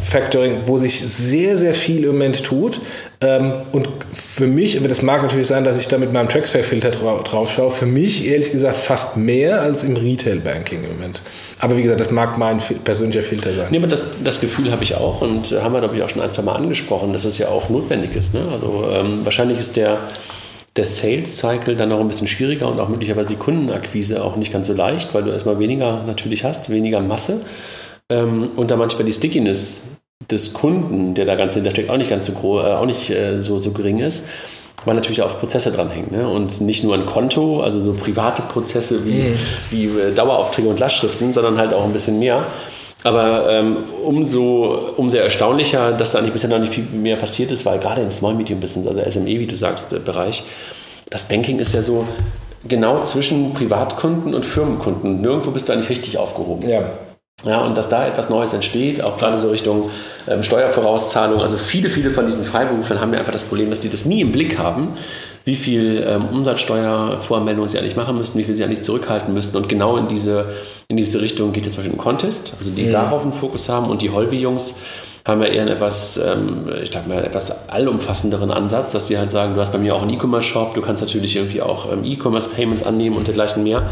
Factoring, wo sich sehr, sehr viel im Moment tut. Ähm, und für mich, aber das mag natürlich sein, dass ich da mit meinem TraxPay-Filter drauf schaue, für mich ehrlich gesagt fast mehr als im Retail-Banking im Moment. Aber wie gesagt, das mag mein persönlicher Filter sein. Nee, aber das, das Gefühl habe ich auch und haben wir, glaube ich, auch schon ein, zwei Mal angesprochen, dass es ja auch notwendig ist. Ne? Also ähm, wahrscheinlich ist der der Sales Cycle dann noch ein bisschen schwieriger und auch möglicherweise die Kundenakquise auch nicht ganz so leicht, weil du erstmal weniger natürlich hast, weniger Masse ähm, und dann manchmal die Stickiness des Kunden, der da ganz hintersteckt, auch nicht ganz so groß, äh, auch nicht äh, so, so gering ist, weil natürlich auf Prozesse dranhängen ne? und nicht nur ein Konto, also so private Prozesse wie, mhm. wie äh, Daueraufträge und Lastschriften, sondern halt auch ein bisschen mehr. Aber ähm, umso, umso erstaunlicher, dass da eigentlich bisher noch nicht viel mehr passiert ist, weil gerade im Small Medium Business, also SME, wie du sagst, äh, Bereich, das Banking ist ja so genau zwischen Privatkunden und Firmenkunden. Nirgendwo bist du eigentlich richtig aufgehoben. Ja. Ja, und dass da etwas Neues entsteht, auch gerade so Richtung ähm, Steuervorauszahlung. Also viele, viele von diesen Freiberuflern haben ja einfach das Problem, dass die das nie im Blick haben, wie viel ähm, Umsatzsteuervoranmeldungen sie eigentlich machen müssten, wie viel sie eigentlich zurückhalten müssten. Und genau in diese, in diese Richtung geht jetzt zum Beispiel ein Contest, also die ja. darauf einen Fokus haben. Und die Holvi-Jungs haben ja eher einen etwas, ähm, ich glaube mal, etwas allumfassenderen Ansatz, dass die halt sagen, du hast bei mir auch einen E-Commerce-Shop, du kannst natürlich irgendwie auch ähm, E-Commerce-Payments annehmen und dergleichen mehr.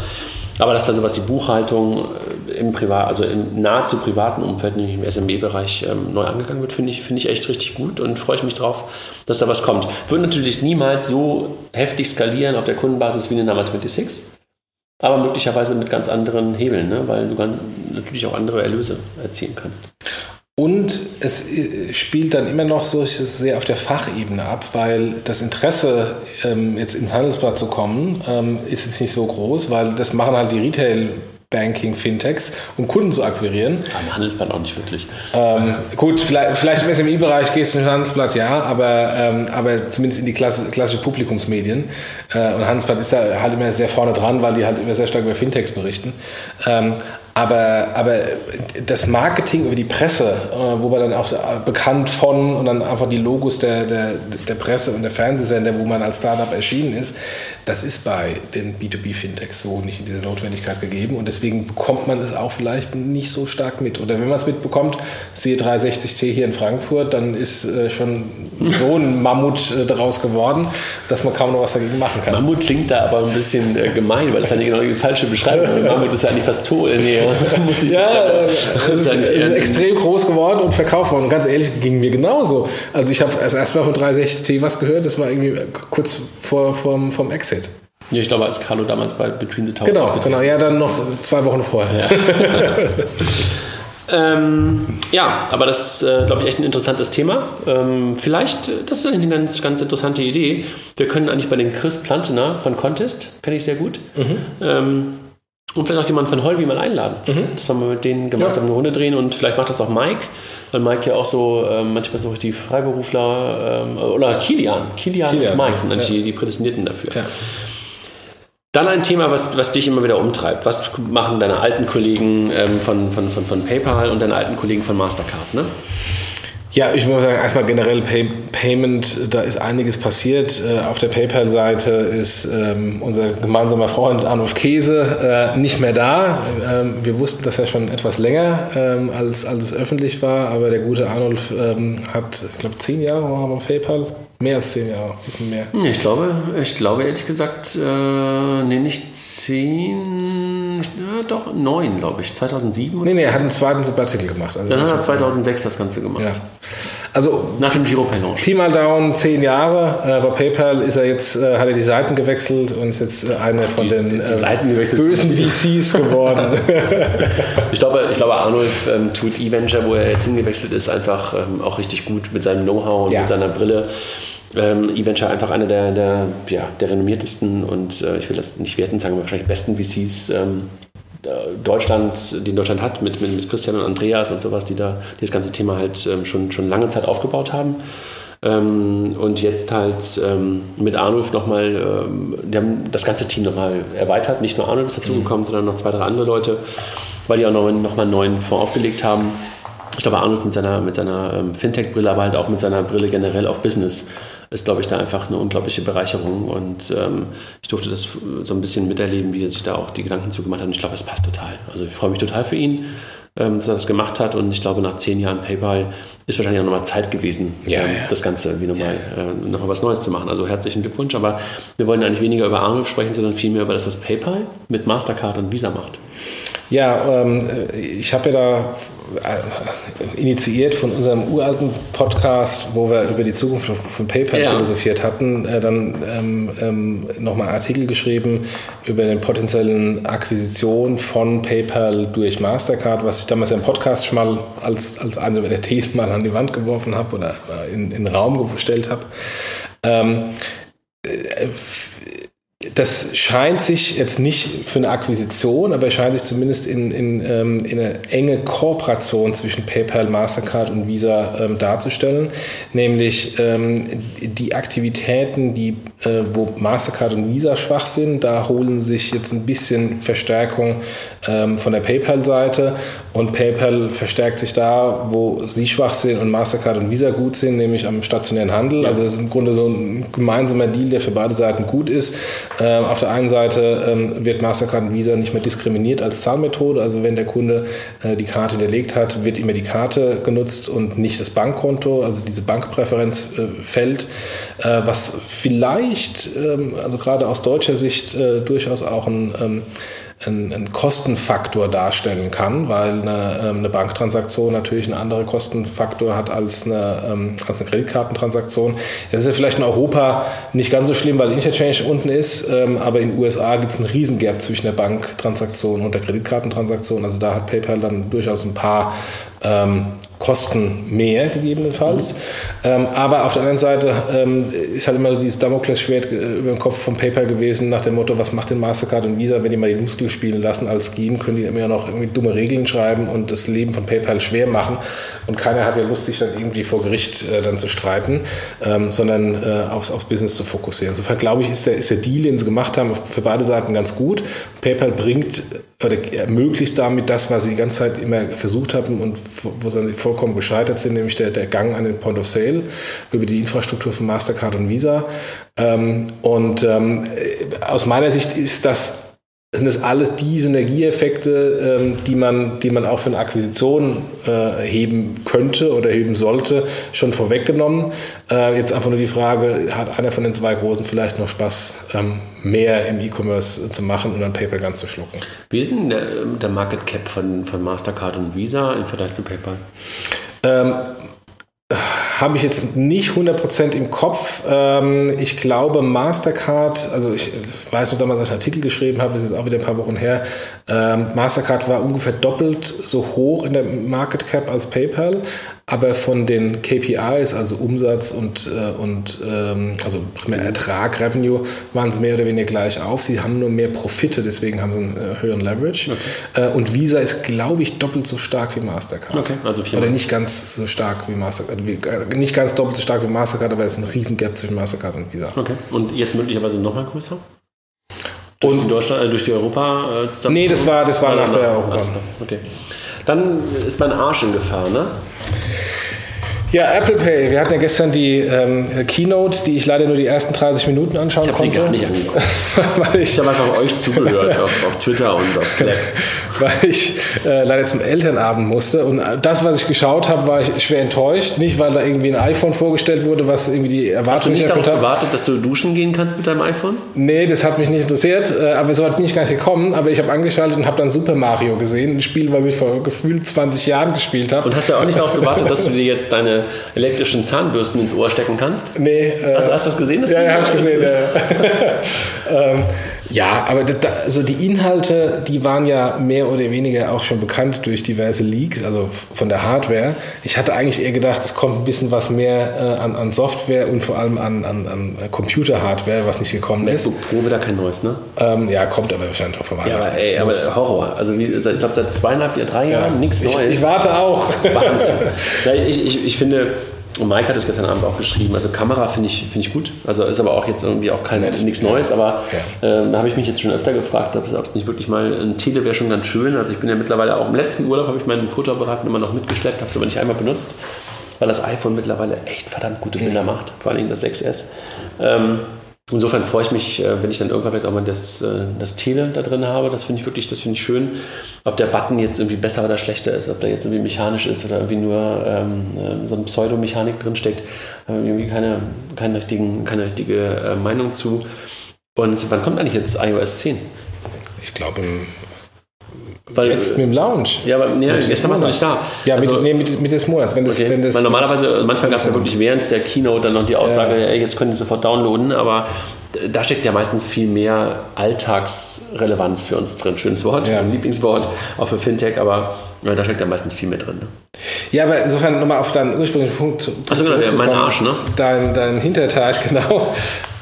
Aber dass da sowas wie Buchhaltung äh, im Privat, also im nahezu privaten Umfeld, nämlich im SMB-Bereich, ähm, neu angegangen wird, finde ich, finde ich echt richtig gut und freue ich mich drauf, dass da was kommt. Wird natürlich niemals so heftig skalieren auf der Kundenbasis wie eine Number 26, aber möglicherweise mit ganz anderen Hebeln, ne? weil du dann natürlich auch andere Erlöse erzielen kannst. Und es äh, spielt dann immer noch so sehr auf der Fachebene ab, weil das Interesse, ähm, jetzt ins Handelsblatt zu kommen, ähm, ist nicht so groß, weil das machen halt die Retail- Banking, Fintechs, um Kunden zu akquirieren. Am Handelsblatt auch nicht wirklich. Ähm, gut, vielleicht, vielleicht im SMI-Bereich gehst du ins Handelsblatt, ja, aber, ähm, aber zumindest in die klasse, klassische Publikumsmedien. Äh, und Handelsblatt ist da halt immer sehr vorne dran, weil die halt immer sehr stark über Fintechs berichten. Ähm, Aber, aber das Marketing über die Presse, äh, wo man dann auch bekannt von und dann einfach die Logos der, der, der Presse und der Fernsehsender, wo man als Startup erschienen ist, das ist bei den B2B-Fintechs so nicht in dieser Notwendigkeit gegeben und deswegen bekommt man es auch vielleicht nicht so stark mit. Oder wenn man es mitbekommt, siehe 360T hier in Frankfurt, dann ist äh, schon so ein Mammut äh, daraus geworden, dass man kaum noch was dagegen machen kann. Mammut klingt da aber ein bisschen äh, gemein, weil das ist ja genau die falsche Beschreibung. Mammut ist ja eigentlich fast tot. Nee, muss nicht ja, es ist, ist, extrem groß geworden und verkauft worden. Und ganz ehrlich, ging mir genauso. Also ich habe erst erstmal von 360T was gehört, das war irgendwie kurz vor, vom, vom Exit. Ja, ich glaube, als Carlo damals bei Between the Towers. Genau, genau. Ja, dann noch zwei Wochen vorher. Ja. Ähm, ja, aber das ist, äh, glaube ich, echt ein interessantes Thema. Ähm, vielleicht, das ist eine ganz, ganz interessante Idee. Wir können eigentlich bei den Chris Plantener von Contest, kenne ich sehr gut, mhm. ähm, und vielleicht auch jemanden von Holby mal einladen. Mhm. Dass wir mal mit denen gemeinsam ja. eine Runde drehen und vielleicht macht das auch Mike, weil Mike ja auch so ähm, manchmal so die Freiberufler ähm, oder Kilian, Kilian, Kilian und Mike sind eigentlich ja. die, die Prädestinierten dafür. Ja. Dann ein Thema, was, was dich immer wieder umtreibt. Was machen deine alten Kollegen ähm, von, von, von, von PayPal und deine alten Kollegen von Mastercard? Ne? Ja, ich muss sagen, erstmal generell Pay Payment, da ist einiges passiert. Äh, auf der PayPal-Seite ist ähm, unser gemeinsamer Freund Arnulf Käse äh, nicht mehr da. Ähm, wir wussten das ja schon etwas länger, ähm, als, als es öffentlich war, aber der gute Arnulf ähm, hat, ich glaube, zehn Jahre war bei PayPal Mehr als zehn Jahre, ein bisschen mehr. Ich glaube, ich glaube ehrlich gesagt, äh, nee, nicht zehn, ja, doch neun, glaube ich, 2007. Nee, nee, er hat einen zweiten Sabbatical gemacht. Also Dann hat er 2006 das Ganze gemacht. Ja. Also nach dem Giro Paylaunch. Pi mal Down zehn Jahre. Äh, bei PayPal ist er jetzt, äh, hat er die Seiten gewechselt und ist jetzt äh, einer von den die, die bösen VCs geworden. ich glaube, ich glaube Arnulf ähm, tut E-Venture, wo er jetzt hingewechselt ist, einfach ähm, auch richtig gut mit seinem Know-how und ja. mit seiner Brille ähm, eVenture einfach einer der, der, ja, der renommiertesten und äh, ich will das nicht werten sagen, wahrscheinlich besten VCs ähm, Deutschland, die Deutschland hat, mit, mit, mit, Christian und Andreas und sowas, die da die das ganze Thema halt ähm, schon, schon lange Zeit aufgebaut haben. Ähm, und jetzt halt ähm, mit Arnulf nochmal, ähm, die haben das ganze Team nochmal erweitert. Nicht nur Arnulf ist dazugekommen, mhm. sondern noch zwei, drei andere Leute, weil die auch noch, noch einen neuen Fonds aufgelegt haben. Ich glaube, Arnulf mit seiner, mit seiner ähm, Fintech-Brille, aber halt auch mit seiner Brille generell auf Business ist, glaube ich, da einfach eine unglaubliche Bereicherung. Und ähm, ich durfte das so ein bisschen miterleben, wie er sich da auch die Gedanken zugemacht hat. Und ich glaube, es passt total. Also ich freue mich total für ihn, ähm, dass er das gemacht hat. Und ich glaube, nach zehn Jahren PayPal ist wahrscheinlich auch nochmal Zeit gewesen, ja, ähm, ja. das Ganze irgendwie nochmal ja. äh, noch was Neues zu machen. Also herzlichen Glückwunsch. Aber wir wollen eigentlich weniger über Arnulf sprechen, sondern vielmehr über das, was PayPal mit Mastercard und Visa macht. Ja, ähm, ich habe ja da äh, initiiert von unserem uralten Podcast, wo wir über die Zukunft von PayPal ja. philosophiert hatten, äh, dann ähm, ähm, nochmal einen Artikel geschrieben über den potenziellen Akquisition von PayPal durch Mastercard, was ich damals im Podcast schon mal als, als eine der Thesen mal an die Wand geworfen habe oder in, in den Raum gestellt habe. Ähm, äh, das scheint sich jetzt nicht für eine Akquisition, aber es scheint sich zumindest in, in, ähm, in eine enge Kooperation zwischen PayPal, Mastercard und Visa ähm, darzustellen. Nämlich ähm, die Aktivitäten, die, äh, wo Mastercard und Visa schwach sind, da holen sich jetzt ein bisschen Verstärkung ähm, von der PayPal-Seite und PayPal verstärkt sich da, wo sie schwach sind und Mastercard und Visa gut sind, nämlich am stationären Handel. Also das ist im Grunde so ein gemeinsamer Deal, der für beide Seiten gut ist. Ähm, auf der einen Seite ähm, wird Mastercard und Visa nicht mehr diskriminiert als Zahlmethode. Also wenn der Kunde äh, die Karte hinterlegt hat, wird immer die Karte genutzt und nicht das Bankkonto. Also diese Bankpräferenz äh, fällt, äh, was vielleicht, ähm, also gerade aus deutscher Sicht, äh, durchaus auch ein ähm, einen, einen Kostenfaktor darstellen kann, weil eine, ähm, eine, Banktransaktion natürlich einen anderen Kostenfaktor hat als eine, als eine Kreditkartentransaktion. Das ist ja vielleicht in Europa nicht ganz so schlimm, weil Interchange unten ist, aber in den USA gibt es einen Riesengap zwischen der Banktransaktion und der Kreditkartentransaktion. Also da hat PayPal dann durchaus ein paar ähm, Kosten mehr gegebenenfalls. Ähm, aber auf der anderen Seite ähm, ist halt immer dieses Damoklesschwert äh, über dem Kopf von PayPal gewesen, nach dem Motto, was macht denn Mastercard und Visa, wenn die mal die Muskeln spielen lassen als Scheme, können die immer noch irgendwie dumme Regeln schreiben und das Leben von PayPal schwer machen. Und keiner hat ja Lust, sich dann irgendwie vor Gericht äh, dann zu streiten, ähm, sondern äh, aufs, aufs Business zu fokussieren. Insofern glaube ich, ist der, ist der Deal, den sie gemacht haben, für beide Seiten ganz gut. PayPal bringt oder ermöglicht damit das, was sie die ganze Zeit immer versucht haben und wo sie vollkommen gescheitert sind, nämlich der, der Gang an den Point of Sale über die Infrastruktur von Mastercard und Visa. Ähm, und ähm, aus meiner Sicht ist das sind das alles die Synergieeffekte, ähm, die, man, die man auch für eine Akquisition äh, heben könnte oder heben sollte, schon vorweggenommen. Äh, jetzt einfach nur die Frage, hat einer von den zwei Großen vielleicht noch Spaß, ähm, mehr im E-Commerce zu machen und dann PayPal ganz zu schlucken? Wie ist denn der, der Market Cap von, von Mastercard und Visa im Vergleich zu PayPal? Ähm, habe ich jetzt nicht 100% im Kopf. Ähm, ich glaube, Mastercard, also ich weiß noch damals, als ich einen Artikel geschrieben habe, das ist auch wieder ein paar Wochen her, ähm, Mastercard war ungefähr doppelt so hoch in der Market Cap als PayPal, aber von den KPIs, also Umsatz und, äh, und ähm, also primär Ertrag, Revenue, waren sie mehr oder weniger gleich auf. Sie haben nur mehr Profite, deswegen haben sie einen äh, höheren Leverage. Okay. Äh, und Visa ist, glaube ich, doppelt so stark wie Mastercard. Okay, also viermal. Oder nicht ganz so stark wie Mastercard. Äh, nicht ganz doppelt so stark wie Mastercard, aber es ist ein riesen Gap zwischen Mastercard und Visa. Okay. Und jetzt möglicherweise nochmal größer? Durch und die Deutschland, äh, durch die Europa? Äh, nee, das war, das war nach der Europa. Okay. Dann ist mein Arsch in Gefahr, ne? Ja, Apple Pay. Wir hatten ja gestern die ähm, Keynote, die ich leider nur die ersten 30 Minuten anschauen ich konnte. Ich habe sie gar nicht angeguckt. ich, ich habe einfach euch zugehört auf, auf, Twitter und auf Slack. Weil ich äh, leider zum Elternabend musste. Und das, was ich geschaut habe, war ich schwer enttäuscht. Nicht, weil da irgendwie ein iPhone vorgestellt wurde, was irgendwie die Erwartungen Hast du nicht darauf gewartet, dass du duschen gehen kannst mit deinem iPhone? Nee, das hat mich nicht interessiert. Äh, aber so hat bin ich gar nicht gekommen. Aber ich habe angeschaltet und habe dann Super Mario gesehen. Ein Spiel, was ich vor gefühlt 20 Jahren gespielt habe. Und hast du auch nicht darauf gewartet, dass du dir jetzt deine elektrischen Zahnbürsten ins Ohr stecken kannst? Nee. Äh, hast, hast, du das gesehen? Das ja, ja habe ich gesehen. Ja. ähm, ja, aber da, also die Inhalte, die waren ja mehr oder weniger auch schon bekannt durch diverse Leaks, also von der Hardware. Ich hatte eigentlich eher gedacht, es kommt ein bisschen was mehr äh, an, an, Software und vor allem an, an, an Computer-Hardware, was nicht gekommen MacBook ist. MacBook Pro wieder kein neues, ne? Ähm, ja, kommt aber wahrscheinlich auch vor Weihnachten. Ja, aber, ey, aber Horror. Also ich glaube seit zweieinhalb, drei Jahren ja. nichts Neues. Ich, ich, warte auch. Wahnsinn. ich, ich, ich finde und Mike hat es gestern Abend auch geschrieben. Also Kamera finde ich, find ich gut. Also ist aber auch jetzt irgendwie auch kein, nichts Neues. Aber ja. äh, da habe ich mich jetzt schon öfter gefragt, ob es nicht wirklich mal ein Tele wäre schon ganz schön. Also ich bin ja mittlerweile auch im letzten Urlaub habe ich meinen Fotoapparat immer noch mitgeschleppt, habe es aber nicht einmal benutzt, weil das iPhone mittlerweile echt verdammt gute Bilder mhm. macht. Vor allem das 6S. Ähm, Insofern freue ich mich, äh, wenn ich dann irgendwann vielleicht auch mal das, äh, das Tele da drin habe. Das finde ich wirklich, das finde ich schön. Ob der Button jetzt irgendwie besser oder schlechter ist, ob der jetzt irgendwie mechanisch ist oder irgendwie nur ähm, äh, so eine Pseudomechanik drin steckt, habe irgendwie keine, keine, richtigen, keine richtige äh, Meinung zu. Und wann kommt eigentlich jetzt iOS 10? Ich glaube im weil, jetzt mit dem Lounge. Ja, aber nee, jetzt haben wir es noch nicht da. Ja, also, mit, nee, mit, mit des Monats. Wenn das, okay. wenn das, Weil normalerweise, manchmal gab es ja wirklich während der Keynote dann noch die Aussage, ja. ey, jetzt können Sie sofort downloaden, aber da steckt ja meistens viel mehr Alltagsrelevanz für uns drin. Schönes Wort, ja. Lieblingswort, auch für Fintech, aber ja, da steckt ja meistens viel mehr drin. Ne? Ja, aber insofern nochmal auf deinen ursprünglichen Punkt. Achso, genau, der, mein Arsch, ne? Dein, dein Hinterteil, genau.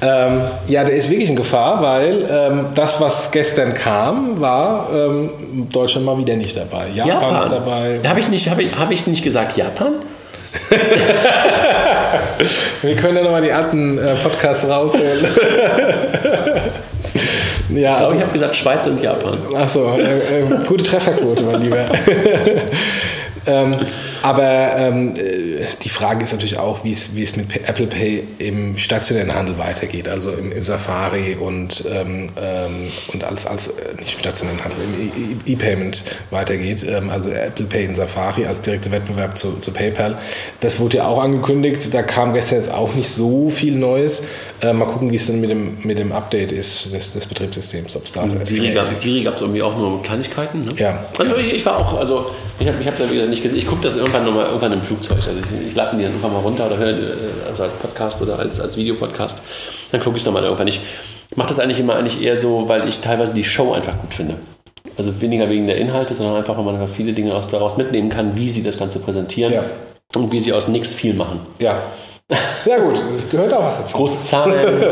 Ähm, ja, der ist wirklich in Gefahr, weil ähm, das, was gestern kam, war ähm, Deutschland mal wieder nicht dabei. Japan, Japan. ist dabei. Habe ich, nicht, hab ich, hab ich nicht gesagt Japan? Wir können ja nochmal die alten äh, Podcasts rausholen. ja, ich, also, ich habe gesagt Schweiz und Japan. Achso, äh, äh, gute Trefferquote, mein Lieber. ähm, aber ähm, äh, die Frage ist natürlich auch, wie es, wie es mit Apple Pay im stationären Handel weitergeht, also im, im Safari und, ähm, ähm und als, als äh, nicht stationären Handel, im E-Payment weitergeht. Ähm, also Apple Pay in Safari als direkter Wettbewerb zu, zu PayPal. Das wurde ja auch angekündigt. Da kam gestern jetzt auch nicht so viel Neues. Äh, mal gucken, wie es dann mit dem, mit dem Update ist des, des Betriebssystems. Ob's da Siri gab es irgendwie auch nur Kleinigkeiten. Ne? Ja. Also ich, ich, war auch, also ich habe ich hab da wieder nicht gesehen. Ich gucke das irgendwann nochmal irgendwann im Flugzeug. Also ich, ich lade mir die dann irgendwann mal runter oder höre, äh, also als Podcast oder als, als Videopodcast. Dann gucke ich es nochmal irgendwann. Ich mache das eigentlich immer eigentlich eher so, weil ich teilweise die Show einfach gut finde. Also weniger wegen der Inhalte, sondern einfach, weil man einfach viele Dinge daraus mitnehmen kann, wie sie das Ganze präsentieren ja. und wie sie aus nichts viel machen. Ja, ja gut, das gehört auch was dazu. Große Zahlen.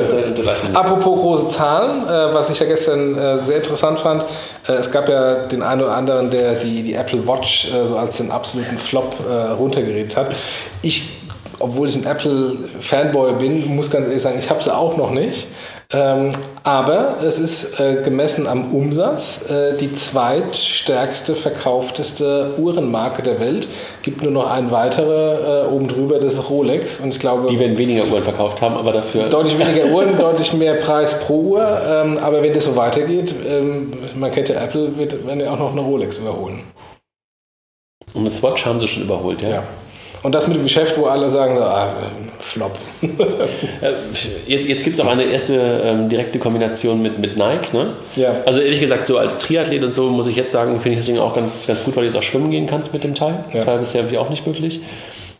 Apropos große Zahlen, äh, was ich ja gestern äh, sehr interessant fand, äh, es gab ja den einen oder anderen, der die, die Apple Watch äh, so als den absoluten Flop äh, runtergeredet hat. Ich, obwohl ich ein Apple-Fanboy bin, muss ganz ehrlich sagen, ich habe sie auch noch nicht. Ähm, aber es ist äh, gemessen am Umsatz äh, die zweitstärkste verkaufteste Uhrenmarke der Welt. Gibt nur noch eine weitere äh, oben drüber, das ist Rolex. Und ich glaube, die werden weniger Uhren verkauft haben, aber dafür. Deutlich weniger Uhren, deutlich mehr Preis pro Uhr. Ähm, aber wenn das so weitergeht, ähm, man kennt ja Apple, wird, werden ja auch noch eine Rolex überholen. Und eine Swatch haben sie schon überholt, ja. ja. Und das mit dem Geschäft, wo alle sagen, ah, Flop. Äh, jetzt jetzt gibt es auch eine erste ähm, direkte Kombination mit, mit Nike. Ne? Ja. Also ehrlich gesagt, so als Triathlet und so muss ich jetzt sagen, finde ich das Ding auch ganz, ganz gut, weil du jetzt auch schwimmen gehen kannst mit dem Teil. Das ja. war bisher irgendwie auch nicht möglich.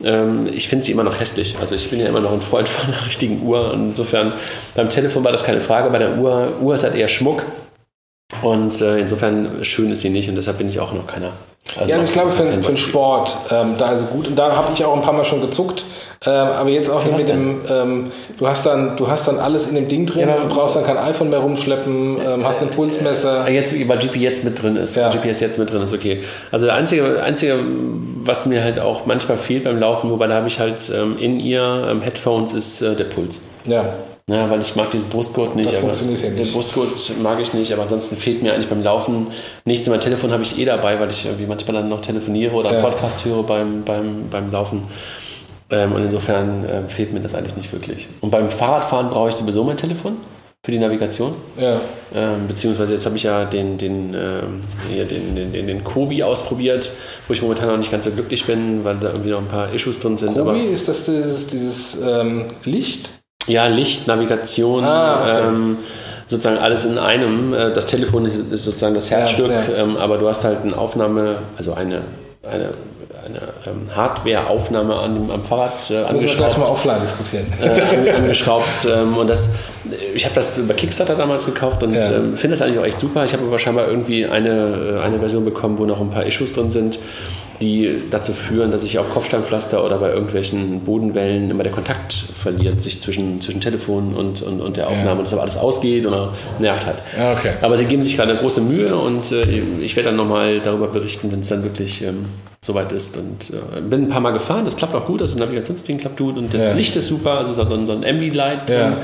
Ähm, ich finde sie immer noch hässlich. Also ich bin ja immer noch ein Freund von einer richtigen Uhr. Insofern, beim Telefon war das keine Frage. Bei der Uhr, Uhr ist halt eher Schmuck. Und äh, insofern schön ist sie nicht und deshalb bin ich auch noch keiner. Also ja, also ich glaube für, für den Sport, ähm, da ist gut. Und da habe ich auch ein paar Mal schon gezuckt. Ähm, aber jetzt auch mit dem, ähm, du hast dann, du hast dann alles in dem Ding drin, ja, du brauchst dann kein iPhone mehr rumschleppen, ähm, hast ein Pulsmesser. Jetzt, weil GPS mit drin ist. Ja. GPS jetzt mit drin ist, okay. Also der einzige, einzige, was mir halt auch manchmal fehlt beim Laufen, wobei da habe ich halt ähm, in ihr ähm, Headphones, ist äh, der Puls. Ja. Ja, weil ich mag diesen Brustgurt nicht. Das funktioniert ja nicht. Den Brustgurt mag ich nicht, aber ansonsten fehlt mir eigentlich beim Laufen nichts. Mein Telefon habe ich eh dabei, weil ich irgendwie manchmal dann noch telefoniere oder ja. Podcast höre beim, beim, beim Laufen. Ähm, und insofern äh, fehlt mir das eigentlich nicht wirklich. Und beim Fahrradfahren brauche ich sowieso mein Telefon für die Navigation. Ja. Ähm, beziehungsweise jetzt habe ich ja den, den, ähm, hier den, den, den, den Kobi ausprobiert, wo ich momentan noch nicht ganz so glücklich bin, weil da irgendwie noch ein paar Issues drin sind. Kobi, ist das dieses, dieses ähm, Licht? Ja, Licht, Navigation, ah, okay. ähm, sozusagen alles in einem. Äh, das Telefon ist, ist sozusagen das Herzstück, ja, ja. Ähm, aber du hast halt eine Aufnahme, also eine, eine, eine ähm, Hardware-Aufnahme an, am Fahrrad äh, angeschraubt. Müssen wir gleich mal offline diskutieren. Äh, angeschraubt ähm, und das, ich habe das über Kickstarter damals gekauft und ja. ähm, finde das eigentlich auch echt super. Ich habe aber scheinbar irgendwie eine, äh, eine Version bekommen, wo noch ein paar Issues drin sind die dazu führen, dass sich auf Kopfsteinpflaster oder bei irgendwelchen Bodenwellen immer der Kontakt verliert, sich zwischen, zwischen Telefon und, und, und der Aufnahme, ja. und das aber alles ausgeht oder nervt halt. Ja, okay. Aber sie geben sich gerade große Mühe und äh, ich werde dann nochmal darüber berichten, wenn es dann wirklich ähm, soweit ist. Und äh, bin ein paar Mal gefahren, das klappt auch gut, das Navigationsding klappt gut und das ja. Licht ist super, also so ein, so ein Ambilight drin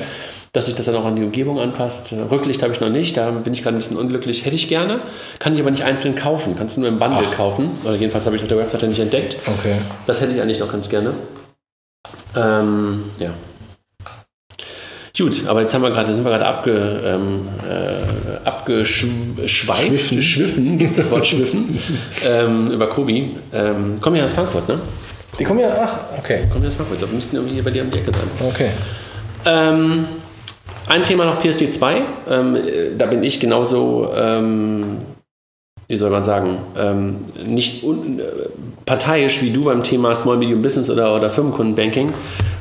dass sich das dann auch an die Umgebung anpasst. Rücklicht habe ich noch nicht, da bin ich gerade ein bisschen unglücklich. Hätte ich gerne, kann ich aber nicht einzeln kaufen. Kannst du nur im Bundle Ach. kaufen. Oder jedenfalls habe ich es auf der Webseite nicht entdeckt. Okay. Das hätte ich eigentlich noch ganz gerne. Ähm, ja. Gut, aber jetzt haben wir gerade, sind wir gerade abge, ähm, äh, abgeschweift. Schwiffen, schwiffen gibt es das Wort schwiffen? ähm, über Kobi. Ähm, kommen ja aus Frankfurt, ne? Die kommen ja, ach, okay. Kommen ja aus Frankfurt. Die müssten irgendwie hier bei dir um die Ecke sein. Okay. Ähm, ein Thema noch PSD 2. Ähm, da bin ich genauso, ähm, wie soll man sagen, ähm, nicht un, äh, parteiisch wie du beim Thema Small Medium Business oder, oder Firmenkundenbanking,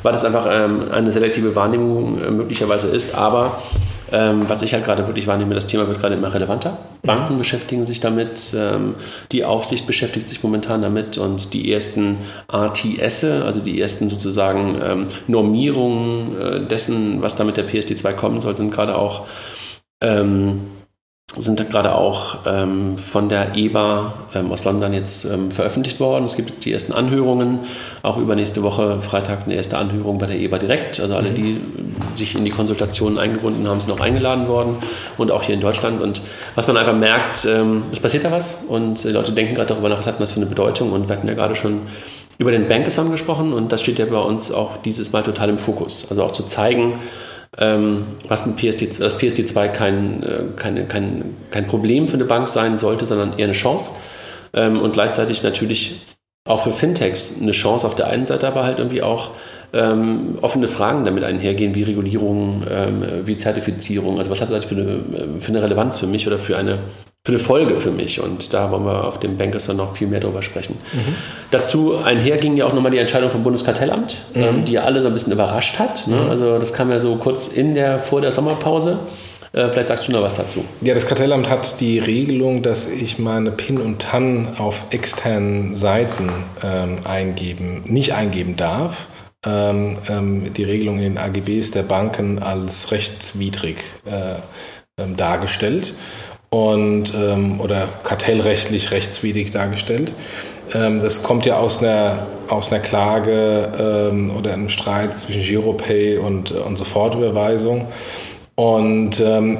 weil das einfach ähm, eine selektive Wahrnehmung äh, möglicherweise ist. Aber ähm, was ich halt gerade wirklich wahrnehme, das Thema wird gerade immer relevanter. Banken beschäftigen sich damit, ähm, die Aufsicht beschäftigt sich momentan damit und die ersten ATS, also die ersten sozusagen ähm, Normierungen äh, dessen, was da mit der PSD2 kommen soll, sind gerade auch ähm, sind gerade auch ähm, von der EBA ähm, aus London jetzt ähm, veröffentlicht worden. Es gibt jetzt die ersten Anhörungen, auch übernächste Woche Freitag eine erste Anhörung bei der EBA direkt. Also alle, die sich in die Konsultationen eingebunden haben, sind auch eingeladen worden und auch hier in Deutschland. Und was man einfach merkt, ähm, es passiert da was und die Leute denken gerade darüber nach, was hat das für eine Bedeutung. Und wir hatten ja gerade schon über den Bankathon gesprochen und das steht ja bei uns auch dieses Mal total im Fokus. Also auch zu zeigen, ähm, was mit PSD, dass PSD2 kein, äh, kein, kein, kein Problem für eine Bank sein sollte, sondern eher eine Chance. Ähm, und gleichzeitig natürlich auch für Fintechs eine Chance auf der einen Seite, aber halt irgendwie auch ähm, offene Fragen damit einhergehen, wie Regulierung, ähm, wie Zertifizierung. Also was hat das für eine, äh, für eine Relevanz für mich oder für eine für eine Folge für mich. Und da wollen wir auf dem Bankers dann noch viel mehr darüber sprechen. Mhm. Dazu einher ging ja auch nochmal die Entscheidung vom Bundeskartellamt, mhm. ähm, die ja alle so ein bisschen überrascht hat. Ne? Mhm. Also das kam ja so kurz in der, vor der Sommerpause. Äh, vielleicht sagst du noch was dazu. Ja, das Kartellamt hat die Regelung, dass ich meine PIN und TAN auf externen Seiten ähm, eingeben, nicht eingeben darf. Ähm, ähm, die Regelung in den AGBs der Banken als rechtswidrig äh, ähm, dargestellt und ähm, oder kartellrechtlich rechtswidrig dargestellt. Ähm, das kommt ja aus einer, aus einer Klage ähm, oder einem Streit zwischen Giropay und, und Sofortüberweisung. Und ähm,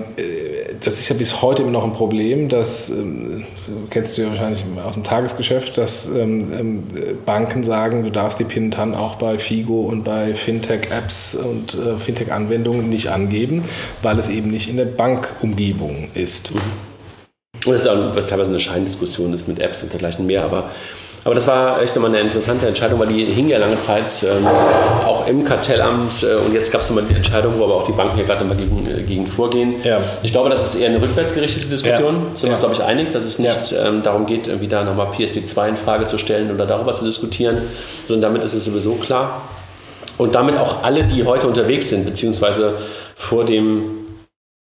das ist ja bis heute immer noch ein Problem, das ähm, kennst du ja wahrscheinlich aus dem Tagesgeschäft, dass ähm, ähm, Banken sagen, du darfst die PIN dann auch bei Figo und bei Fintech-Apps und äh, Fintech-Anwendungen nicht angeben, weil es eben nicht in der Bankumgebung ist. Mhm. Und das ist auch was teilweise eine Scheindiskussion ist mit Apps und dergleichen mehr, aber aber das war echt nochmal eine interessante Entscheidung, weil die hing ja lange Zeit ähm, auch im Kartellamt äh, und jetzt gab es nochmal die Entscheidung, wo aber auch die Banken ja gerade nochmal gegen, äh, gegen vorgehen. Ja. Ich glaube, das ist eher eine rückwärtsgerichtete Diskussion. Ja. Sind wir uns, glaube ich, einig, dass es nicht ähm, darum geht, irgendwie da nochmal PSD2 in Frage zu stellen oder darüber zu diskutieren, sondern damit ist es sowieso klar. Und damit auch alle, die heute unterwegs sind, beziehungsweise vor dem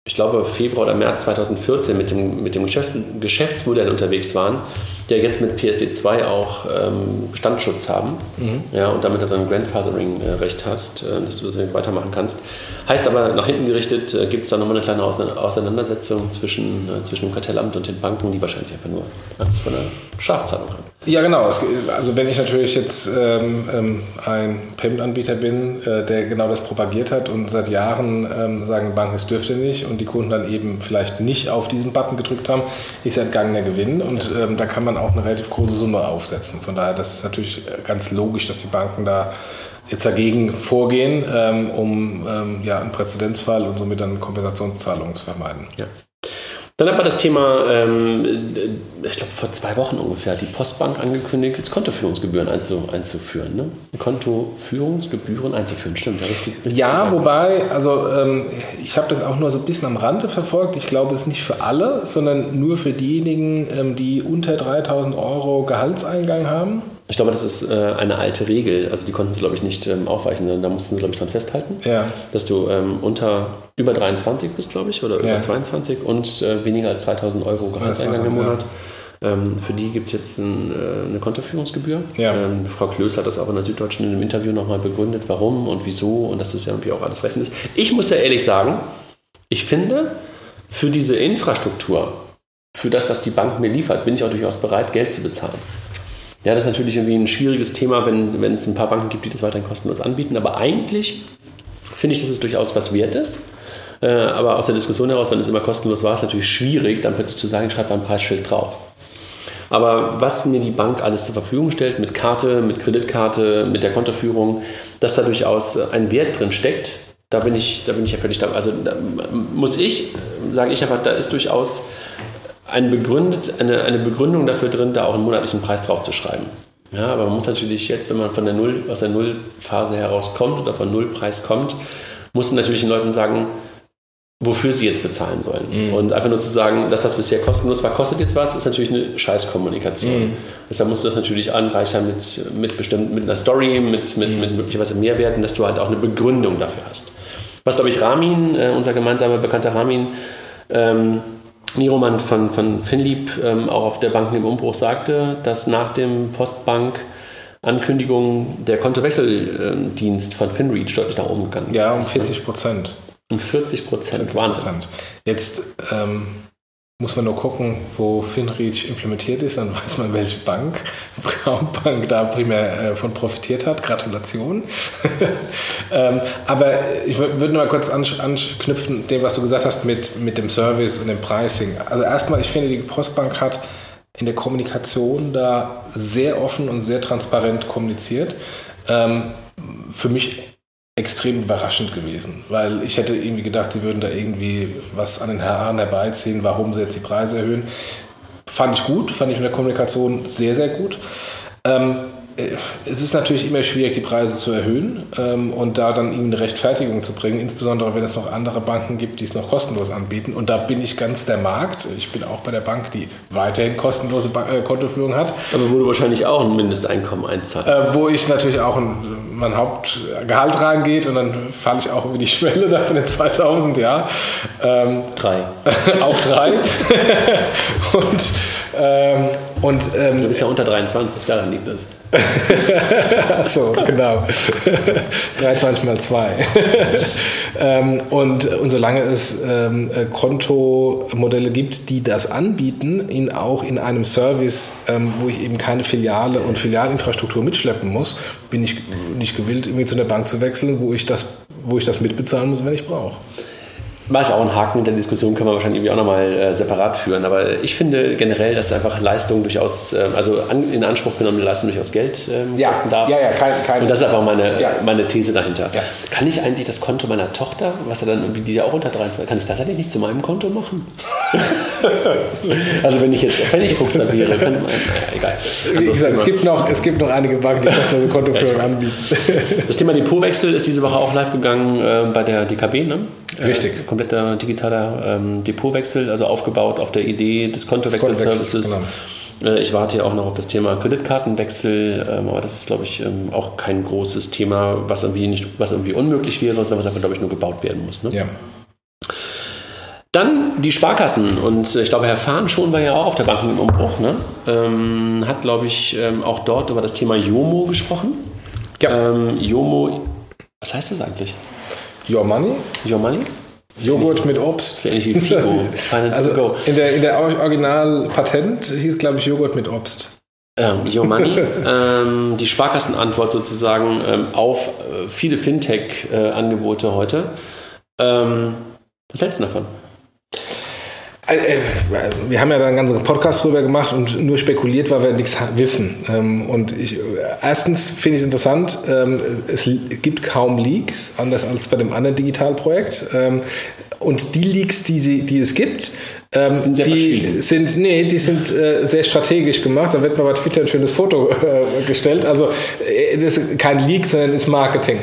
ich glaube, Februar oder März 2014 mit dem, mit dem Geschäfts Geschäftsmodell unterwegs waren, der jetzt mit PSD2 auch ähm, Bestandsschutz haben mhm. ja, und damit also ein Grandfathering-Recht hast, äh, dass du das weitermachen kannst. Heißt aber, nach hinten gerichtet äh, gibt es da nochmal eine kleine Auseinandersetzung zwischen, äh, zwischen dem Kartellamt und den Banken, die wahrscheinlich einfach nur Angst vor einer Strafzahlung haben. Ja, genau. Also wenn ich natürlich jetzt ähm, ähm, ein Payment-Anbieter bin, äh, der genau das propagiert hat und seit Jahren ähm, sagen Banken, es dürfte nicht und die Kunden dann eben vielleicht nicht auf diesen Button gedrückt haben, ist ja entgangener Gewinn und ähm, da kann man auch eine relativ große Summe aufsetzen. Von daher das ist natürlich ganz logisch, dass die Banken da jetzt dagegen vorgehen, ähm, um ähm, ja, einen Präzedenzfall und somit dann Kompensationszahlungen zu vermeiden. Ja. Dann hat man das Thema, ähm, ich glaube vor zwei Wochen ungefähr, die Postbank angekündigt, jetzt Kontoführungsgebühren einzu, einzuführen. Ne? Kontoführungsgebühren einzuführen, stimmt, ja, richtig. Ja, wobei, also ähm, ich habe das auch nur so ein bisschen am Rande verfolgt. Ich glaube, es ist nicht für alle, sondern nur für diejenigen, ähm, die unter 3000 Euro Gehaltseingang haben. Ich glaube, das ist äh, eine alte Regel. Also die konnten sie, glaube ich, nicht ähm, aufweichen. Da mussten sie, glaube ich, dran festhalten. Ja. Dass du ähm, unter über 23 bist, glaube ich, oder ja. über 22 und äh, weniger als 2000 Euro Gehaltseingang im Monat. Ja. Ähm, für die gibt es jetzt ein, äh, eine Kontoführungsgebühr. Ja. Ähm, Frau Klöß hat das auch in der Süddeutschen in einem Interview nochmal begründet, warum und wieso und dass das ja irgendwie auch alles recht ist. Ich muss ja ehrlich sagen, ich finde, für diese Infrastruktur, für das, was die Bank mir liefert, bin ich auch durchaus bereit, Geld zu bezahlen. Ja, das ist natürlich irgendwie ein schwieriges Thema, wenn, wenn es ein paar Banken gibt, die das weiterhin kostenlos anbieten. Aber eigentlich finde ich, dass es durchaus was wert ist. Äh, aber aus der Diskussion heraus, wenn es immer kostenlos war, ist es natürlich schwierig, dann plötzlich zu sagen, schreibt mal ein Preisschild drauf. Aber was mir die Bank alles zur Verfügung stellt, mit Karte, mit Kreditkarte, mit der Kontoführung, dass da durchaus ein Wert drin steckt, da bin ich, da bin ich ja völlig da. Also da muss ich, sage ich einfach, da ist durchaus ein begründet, eine, eine Begründung dafür drin, da auch einen monatlichen Preis drauf zu schreiben. Ja, aber man muss natürlich jetzt, wenn man von der Null, aus der Nullphase herauskommt oder von Nullpreis kommt, muss man natürlich den Leuten sagen, wofür sie jetzt bezahlen sollen. Mhm. Und einfach nur zu sagen, das, was bisher kostenlos war, kostet jetzt was, ist natürlich eine Scheißkommunikation. Mhm. Deshalb musst du das natürlich anreichern mit, mit, bestimmt, mit einer Story, mit, mit, mhm. mit möglicherweise Mehrwerten, dass du halt auch eine Begründung dafür hast. Was, glaube ich, Ramin, äh, unser gemeinsamer bekannter Ramin, ähm, Niroman von, von Finlieb ähm, auch auf der Banken im Umbruch sagte, dass nach dem Postbank Ankündigung der Kontowechseldienst von FinReach deutlich nach oben gegangen ist. Ja, um 40 Prozent. Um 40 Prozent, Wahnsinn. Jetzt ähm, muss man nur gucken, wo FinReach implementiert ist, dann weiß man, welche Bank, Braunbank da primär äh, von profitiert hat. Gratulation. ähm, aber ich würde nur mal kurz anknüpfen, dem, was du gesagt hast mit, mit dem Service und dem Pricing. Also erstmal, ich finde, die Postbank hat in der Kommunikation da sehr offen und sehr transparent kommuniziert. Ähm, für mich extrem überraschend gewesen, weil ich hätte irgendwie gedacht, die würden da irgendwie was an den Haaren herbeiziehen, warum sie jetzt die Preise erhöhen. Fand ich gut, fand ich in der Kommunikation sehr, sehr gut. Ähm, äh, es ist natürlich immer schwierig, die Preise zu erhöhen ähm, und da dann ihnen eine Rechtfertigung zu bringen, insbesondere wenn es noch andere Banken gibt, die es noch kostenlos anbieten. Und da bin ich ganz der Markt. Ich bin auch bei der Bank, die weiterhin kostenlose ba äh, Kontoführung hat. Aber wo du wahrscheinlich auch ein Mindesteinkommen einzahlst. Äh, wo ich natürlich auch ein, mein Hauptgehalt reingeht und dann falle ich auch über die Schwelle da von den 2000, ja. Ähm, drei. auch drei. und ähm, und, ähm, du bist ja unter 23, daran liegt das. Achso, genau. 23 mal 2. ähm, und, und solange es ähm, Kontomodelle gibt, die das anbieten, ihn auch in einem Service, ähm, wo ich eben keine Filiale und Filialinfrastruktur mitschleppen muss, bin ich nicht gewillt, irgendwie zu einer Bank zu wechseln, wo ich das, wo ich das mitbezahlen muss, wenn ich brauche. Mache ich auch einen Haken in der Diskussion, können wir wahrscheinlich irgendwie auch nochmal äh, separat führen. Aber ich finde generell, dass einfach Leistung durchaus, äh, also an, in Anspruch genommene Leistung durchaus Geld ähm, Ja. kosten darf. Ja, ja, kein- kein- Und das ist einfach meine, Ja. meine These dahinter. Ja. Kann ich eigentlich das Konto meiner Tochter, was er dann irgendwie, die ja auch unter 23, kann ich das eigentlich nicht zu meinem Konto machen? also wenn ich jetzt Pfennigfuchser wäre, könnte man, naja, egal. Wie gesagt, es gibt, noch, es gibt noch einige Banken, die kostenlose Kontoführung anbieten. Das Thema Depotwechsel ist diese Woche auch live gegangen äh, bei der DKB, ne? Richtig. Kompletter digitaler ähm, Depotwechsel, also aufgebaut auf der Idee des Kontowechselservices. Genau. Äh, ich warte ja auch noch auf das Thema Kreditkartenwechsel, ähm, aber das ist, glaube ich, ähm, auch kein großes Thema, was irgendwie, nicht, was irgendwie unmöglich wäre, sondern was einfach, glaube ich, nur gebaut werden muss. Ne? Ja. Dann die Sparkassen und äh, ich glaube, Herr Fahn schon war ja auch auf der Bank im Umbruch, ne? ähm, hat, glaube ich, ähm, auch dort über das Thema Jomo gesprochen. Ja. Ähm, Jomo, was heißt das eigentlich? Your Money, Your Money? Joghurt mit Obst. Ja ähnlich wie Figo. Also to go. in der, in der Original-Patent hieß, glaube ich, Joghurt mit Obst. Ähm, Your Money, ähm, die Sparkassenantwort sozusagen ähm, auf äh, viele Fintech-Angebote heute. Ähm, was hältst du davon? Äh, Wir haben ja da einen ganzen Podcast drüber gemacht und nur spekuliert, weil wir nichts wissen. Ähm, Und ich, äh, erstens finde ich es interessant, ähm, es gibt kaum Leaks, anders als bei dem anderen Digitalprojekt. Ähm, Und die Leaks, die, sie, die es gibt, ähm, Sind sehr die sind, nee, die sind äh, sehr strategisch gemacht. Da wird mal bei Twitter ein schönes Foto äh, gestellt. Also äh, das ist kein Leak, sondern ist Marketing.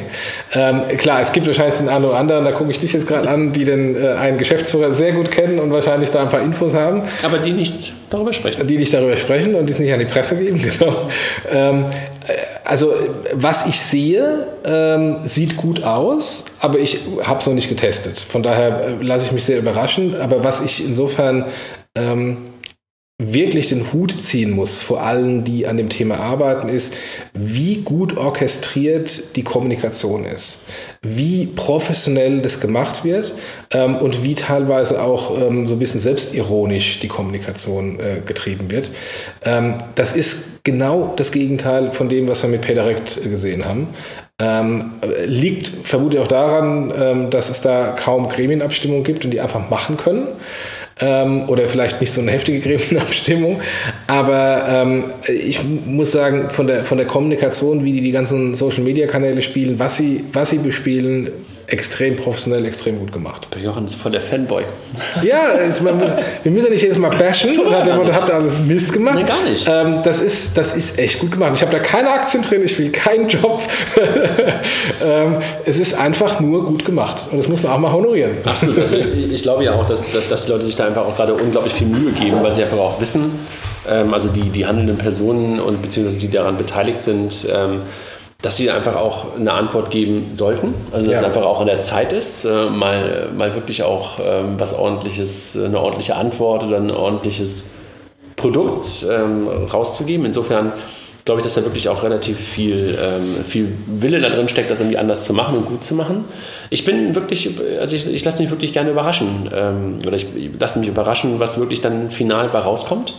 Ähm, klar, es gibt wahrscheinlich den einen oder anderen, da gucke ich dich jetzt gerade an, die den äh, einen Geschäftsführer sehr gut kennen und wahrscheinlich da ein paar Infos haben, Aber die nichts darüber sprechen. die nicht darüber sprechen und die es nicht an die Presse geben. Genau. Ähm, äh, also was ich sehe, ähm, sieht gut aus, aber ich habe es noch nicht getestet. Von daher äh, lasse ich mich sehr überraschen. Aber was ich insofern ähm, wirklich den Hut ziehen muss vor allen, die an dem Thema arbeiten, ist, wie gut orchestriert die Kommunikation ist, wie professionell das gemacht wird ähm, und wie teilweise auch ähm, so ein bisschen selbstironisch die Kommunikation äh, getrieben wird. Ähm, das ist genau das Gegenteil von dem, was wir mit PayDirect gesehen haben. Ähm, liegt vermutlich auch daran, ähm, dass es da kaum Gremienabstimmung gibt und die einfach machen können ähm, oder vielleicht nicht so eine heftige Gremienabstimmung. Aber ähm, ich muss sagen, von der, von der Kommunikation, wie die die ganzen Social-Media-Kanäle spielen, was sie, was sie bespielen, extrem professionell, extrem gut gemacht. Der Jochen ist voll der Fanboy. Ja, jetzt, muss, wir müssen ja nicht jedes Mal bashen. Wir Hat ihr alles Mist gemacht? Nee, gar nicht. Ähm, das, ist, das ist echt gut gemacht. Ich habe da keine Aktien drin, ich will keinen Job. ähm, es ist einfach nur gut gemacht. Und das muss man auch mal honorieren. Absolut. Also ich, ich glaube ja auch, dass, dass, dass die Leute sich da einfach auch gerade unglaublich viel Mühe geben, weil sie einfach auch wissen, ähm, also die, die handelnden Personen und beziehungsweise die daran beteiligt sind, ähm, dass sie einfach auch eine Antwort geben sollten. Also dass Ja. es einfach auch an der Zeit ist, äh, mal, mal wirklich auch ähm, was ordentliches, eine ordentliche Antwort oder ein ordentliches Produkt ähm, rauszugeben. Insofern glaube ich, dass da wirklich auch relativ viel, ähm, viel Wille da drin steckt, das irgendwie anders zu machen und gut zu machen. Ich bin wirklich, also ich, ich lasse mich wirklich gerne überraschen. Oder ich lasse mich überraschen, was wirklich dann final bei rauskommt.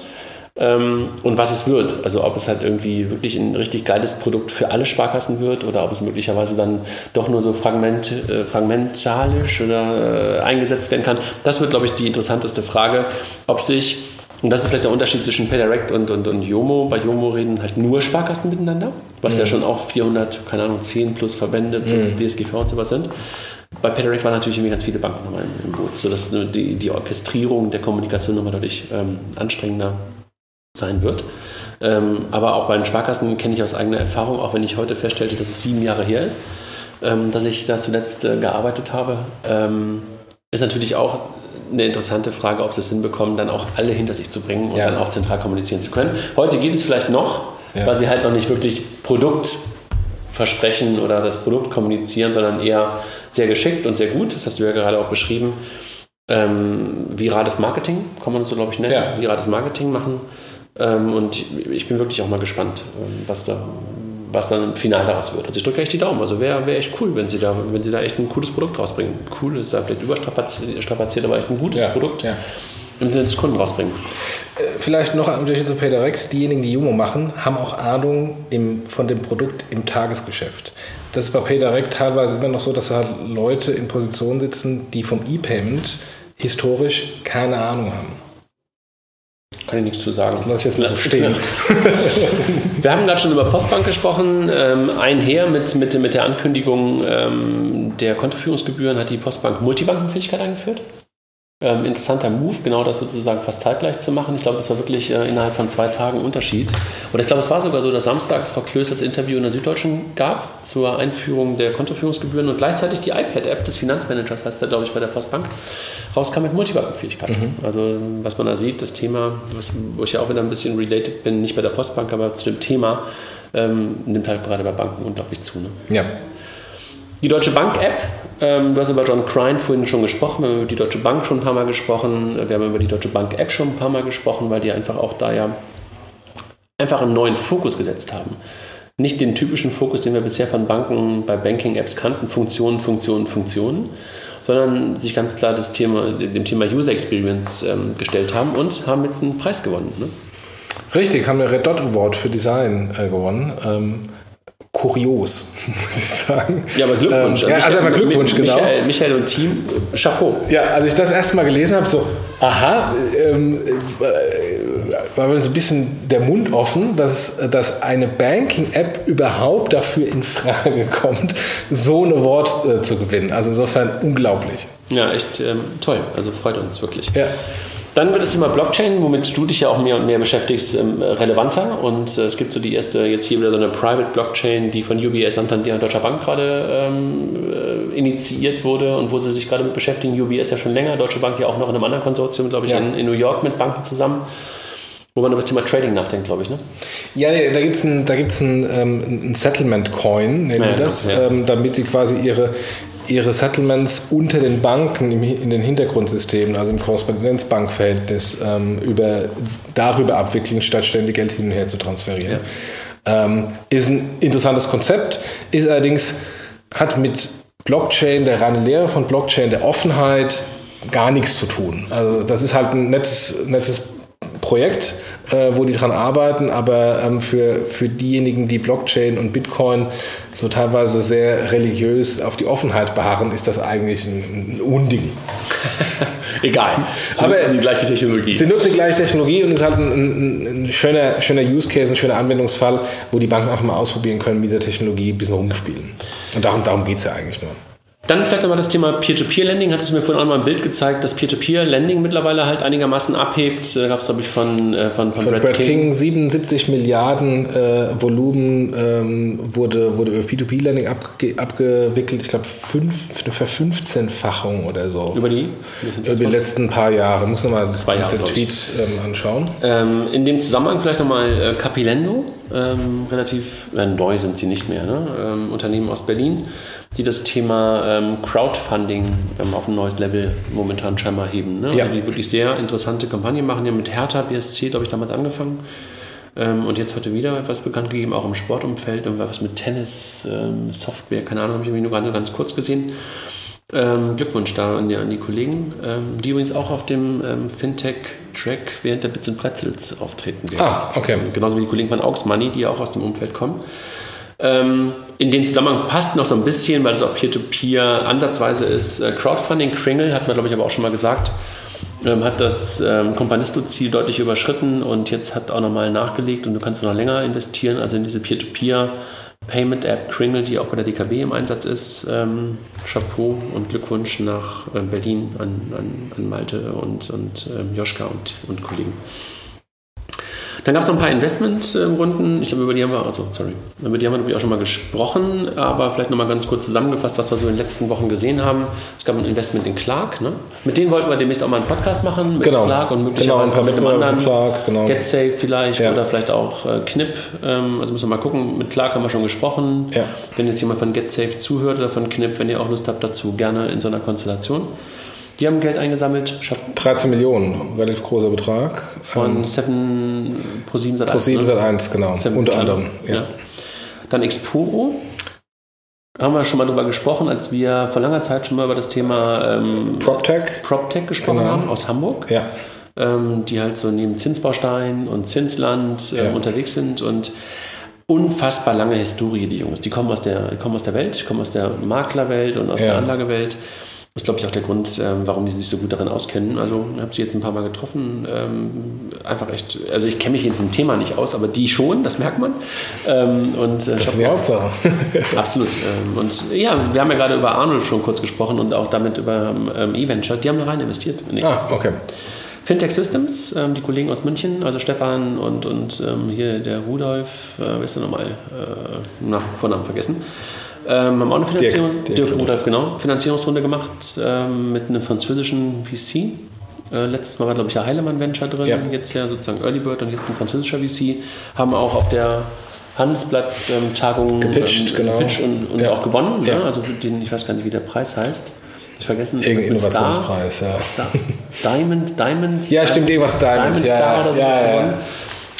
Ähm, und was es wird. Also ob es halt irgendwie wirklich ein richtig geiles Produkt für alle Sparkassen wird oder ob es möglicherweise dann doch nur so fragment, äh, fragmentalisch oder äh, eingesetzt werden kann. Das wird, glaube ich, die interessanteste Frage, ob sich, und das ist vielleicht der Unterschied zwischen PayDirect und, und, und Yomo, bei Yomo reden halt nur Sparkassen miteinander, was ja schon auch 400, keine Ahnung, 10 plus Verbände plus DSGV und sowas sind. Bei PayDirect waren natürlich irgendwie ganz viele Banken nochmal im, im Boot, sodass die, die Orchestrierung der Kommunikation nochmal deutlich ähm, anstrengender sein wird. Ähm, aber auch bei den Sparkassen kenne ich aus eigener Erfahrung, auch wenn ich heute feststellte, dass es sieben Jahre her ist, ähm, dass ich da zuletzt äh, gearbeitet habe, ähm, ist natürlich auch eine interessante Frage, ob sie es hinbekommen, dann auch alle hinter sich zu bringen und Ja. dann auch zentral kommunizieren zu können. Heute geht es vielleicht noch, Ja. weil sie halt noch nicht wirklich Produkt versprechen oder das Produkt kommunizieren, sondern eher sehr geschickt und sehr gut. Das hast du ja gerade auch beschrieben. Ähm, virales Marketing, kann man das so, glaube ich, nennen. Ja. Virales Marketing machen. Ähm, und ich bin wirklich auch mal gespannt, ähm, was da was dann im Final daraus wird. Also ich drücke echt die Daumen. Also wäre wär echt cool, wenn sie, da, wenn sie da echt ein cooles Produkt rausbringen. Cool ist da vielleicht überstrapaziert, strapaziert, aber echt ein gutes Ja, Produkt. ja. im Sinne des Kunden rausbringen. Äh, vielleicht noch ein zu PayDirect. Diejenigen, die Jumo machen, haben auch Ahnung im, von dem Produkt im Tagesgeschäft. Das ist bei PayDirect teilweise immer noch so, dass halt Leute in Positionen sitzen, die vom E-Payment historisch keine Ahnung haben. Kann ich nichts zu sagen. Das lasse ich jetzt mal so stehen. Wir haben gerade schon über Postbank gesprochen. Ähm, einher mit, mit, mit der Ankündigung ähm, der Kontoführungsgebühren hat die Postbank Multibankenfähigkeit eingeführt. Ähm, interessanter Move, genau das sozusagen fast zeitgleich zu machen. Ich glaube, das war wirklich äh, innerhalb von zwei Tagen Unterschied. Oder ich glaube, es war sogar so, dass samstags Frau Klöß das Interview in der Süddeutschen gab zur Einführung der Kontoführungsgebühren und gleichzeitig die iPad-App des Finanzmanagers, heißt der, glaube ich, bei der Postbank, rauskam mit Multibankenfähigkeit. Mhm. Also, was man da sieht, das Thema, was, wo ich ja auch wieder ein bisschen related bin, nicht bei der Postbank, aber zu dem Thema, ähm, nimmt halt gerade bei Banken unglaublich zu. Ne? Ja. Die Deutsche Bank-App, ähm, du hast über John Crine vorhin schon gesprochen, wir haben über die Deutsche Bank schon ein paar Mal gesprochen, wir haben über die Deutsche Bank-App schon ein paar Mal gesprochen, weil die einfach auch da ja einfach einen neuen Fokus gesetzt haben. Nicht den typischen Fokus, den wir bisher von Banken bei Banking-Apps kannten, Funktionen, Funktionen, Funktionen, sondern sich ganz klar das Thema, dem Thema User Experience ähm, gestellt haben und haben jetzt einen Preis gewonnen. Ne? Richtig, haben wir Red Dot Award für Design äh, gewonnen. Ähm, kurios, muss ich sagen. Ja, aber Glückwunsch. Ähm, ja, also einmal Glückwunsch, Michael, genau. Michael, Michael und Team, Chapeau. Ja, als ich das erste Mal gelesen habe, so, aha, ähm, äh, war mir so ein bisschen der Mund offen, dass, dass eine Banking-App überhaupt dafür in Frage kommt, so ein Award äh, zu gewinnen. Also insofern unglaublich. Ja, echt ähm, toll. Also freut uns wirklich. Ja. Dann wird das Thema Blockchain, womit du dich ja auch mehr und mehr beschäftigst, ähm, relevanter. Und äh, es gibt so die erste, jetzt hier wieder so eine Private Blockchain, die von UBS Santander und Deutscher Bank gerade ähm, äh, initiiert wurde und wo sie sich gerade mit beschäftigen. UBS ja schon länger, Deutsche Bank ja auch noch in einem anderen Konsortium, glaube ich, Ja. in, in New York mit Banken zusammen. Wo man über das Thema Trading nachdenkt, glaube ich. Ne? Ja, da gibt es ein, da gibt's ähm, ein Settlement-Coin, nennen Ja, wir das, ja. ähm, damit die quasi ihre, ihre Settlements unter den Banken im, in den Hintergrundsystemen, also im Korrespondenzbankverhältnis, ähm, über, darüber abwickeln, statt ständig Geld hin und her zu transferieren. Ähm, ist ein interessantes Konzept, ist allerdings, hat mit Blockchain, der reinen Lehre von Blockchain, der Offenheit gar nichts zu tun. Also das ist halt ein nettes, nettes Projekt, äh, wo die dran arbeiten, aber ähm, für, für diejenigen, die Blockchain und Bitcoin so teilweise sehr religiös auf die Offenheit beharren, ist das eigentlich ein, ein Unding. Egal. Sie Aber- nutzen die gleiche Technologie. Sie nutzen die gleiche Technologie und es ist halt ein, ein, ein schöner, schöner Use Case, ein schöner Anwendungsfall, wo die Banken einfach mal ausprobieren können, mit der Technologie ein bisschen rumspielen. Und darum, darum geht es ja eigentlich nur. Dann vielleicht nochmal das Thema Peer-to-Peer-Lending. Hattest du mir vorhin auch mal ein Bild gezeigt, dass Peer-to-Peer-Lending mittlerweile halt einigermaßen abhebt. Da gab es, glaube ich, von, äh, von, von, Von Brad King 77 Milliarden äh, Volumen ähm, wurde, wurde über P2P-Lending abge abgewickelt. Ich glaube, eine Verfünfzehnfachung oder so. Über die? Über die letzten paar Jahre. Muss nochmal das Jahre, den. Tweet ähm, anschauen. Ähm, in dem Zusammenhang vielleicht nochmal äh, Capilendo, ähm, relativ äh, neu sind sie nicht mehr, ne? ähm, Unternehmen aus Berlin, die das Thema ähm, Crowdfunding ähm, auf ein neues Level momentan scheinbar heben. Ne? Ja. Also die wirklich sehr interessante Kampagnen machen, die haben mit Hertha BSC, glaube ich, damals angefangen. Ähm, und jetzt heute wieder etwas bekannt gegeben, auch im Sportumfeld, irgendwas mit Tennis, ähm, Software, keine Ahnung, habe ich irgendwie nur gerade ganz kurz gesehen. Ähm, Glückwunsch da an die, an die Kollegen, ähm, die übrigens auch auf dem Fintech-Track während der Bits und Pretzels auftreten werden. Ah, okay. Genauso wie die Kollegen von Aux Money, die auch aus dem Umfeld kommen. Ähm, in den Zusammenhang passt noch so ein bisschen, weil es auch Peer-to-Peer ansatzweise ist. Äh, Crowdfunding, Kringle, hat man glaube ich aber auch schon mal gesagt, ähm, hat das ähm, Companisto-Ziel deutlich überschritten und jetzt hat auch nochmal nachgelegt und du kannst noch länger investieren, also in diese Peer-to-Peer Payment-App Kringle, die auch bei der DKB im Einsatz ist. Ähm, Chapeau und Glückwunsch nach äh, Berlin an, an, an Malte und, und ähm, Joschka und, und Kollegen. Dann gab es noch ein paar Investmentrunden. Ich glaube, über die haben wir, also sorry, über die haben wir auch schon mal gesprochen, aber vielleicht nochmal ganz kurz zusammengefasst, was wir so in den letzten Wochen gesehen haben. Es gab ein Investment in Clark, ne? Mit denen wollten wir demnächst auch mal einen Podcast machen, mit Genau. Clark und Genau, möglicherweise auch mit einem von anderen. Clark, genau. GetSafe vielleicht Ja. oder vielleicht auch äh, Knip. Ähm, also müssen wir mal gucken. Mit Clark haben wir schon gesprochen. Ja. Wenn jetzt jemand von GetSafe zuhört oder von Knip, wenn ihr auch Lust habt dazu, gerne in so einer Konstellation. Die haben Geld eingesammelt. Chapeau 13 Millionen, relativ großer Betrag. von Seven Pro 7 Sat Pro 7 ne? Sat 1, genau. Seven Unter anderem. Ja. Dann Exporo. Haben wir schon mal drüber gesprochen, als wir vor langer Zeit schon mal über das Thema ähm, PropTech. PropTech gesprochen Genau. haben aus Hamburg. Ja. ähm, die halt so neben Zinsbaustein und Zinsland äh, Ja. unterwegs sind und unfassbar lange Historie, die Jungs. Die kommen aus der, kommen aus der Welt, kommen aus der Maklerwelt und aus Ja. der Anlagewelt. Das ist, glaube ich, auch der Grund, ähm, warum die sich so gut darin auskennen. Also, ich habe sie jetzt ein paar Mal getroffen. Ähm, einfach echt, also ich kenne mich in diesem Thema nicht aus, aber die schon, das merkt man. Ähm, und, äh, Das ist die Hauptsache. Absolut. Und ja, wir haben ja gerade über Arnold schon kurz gesprochen und auch damit über ähm, eVenture. Die haben da rein investiert. in ah, okay. Fintech Systems, ähm, die Kollegen aus München, also Stefan und, und ähm, hier der Rudolf, äh, wer ist der nochmal? Äh, nach Vornamen vergessen. Ähm, haben auch eine Finanzierung, Dirk Dirk, Rudolf. Rudolf, genau, Finanzierungsrunde gemacht ähm, mit einem französischen VC. Äh, letztes Mal war, glaube ich, der Heilemann Venture drin, Ja. jetzt ja sozusagen Early Bird und jetzt ein französischer VC. Haben auch auf der Handelsblatt-Tagung Gepitcht, genau. gepitcht und, und Ja. auch gewonnen. Ja. Ne? Also den, ich weiß gar nicht, wie der Preis heißt. Ich vergessen. Irgendein irgendwas mit Star. Innovationspreis, ja. Star. Diamond, Diamond. Ja, stimmt, irgendwas Diamond. Diamond ja, Star oder so ja, gewonnen.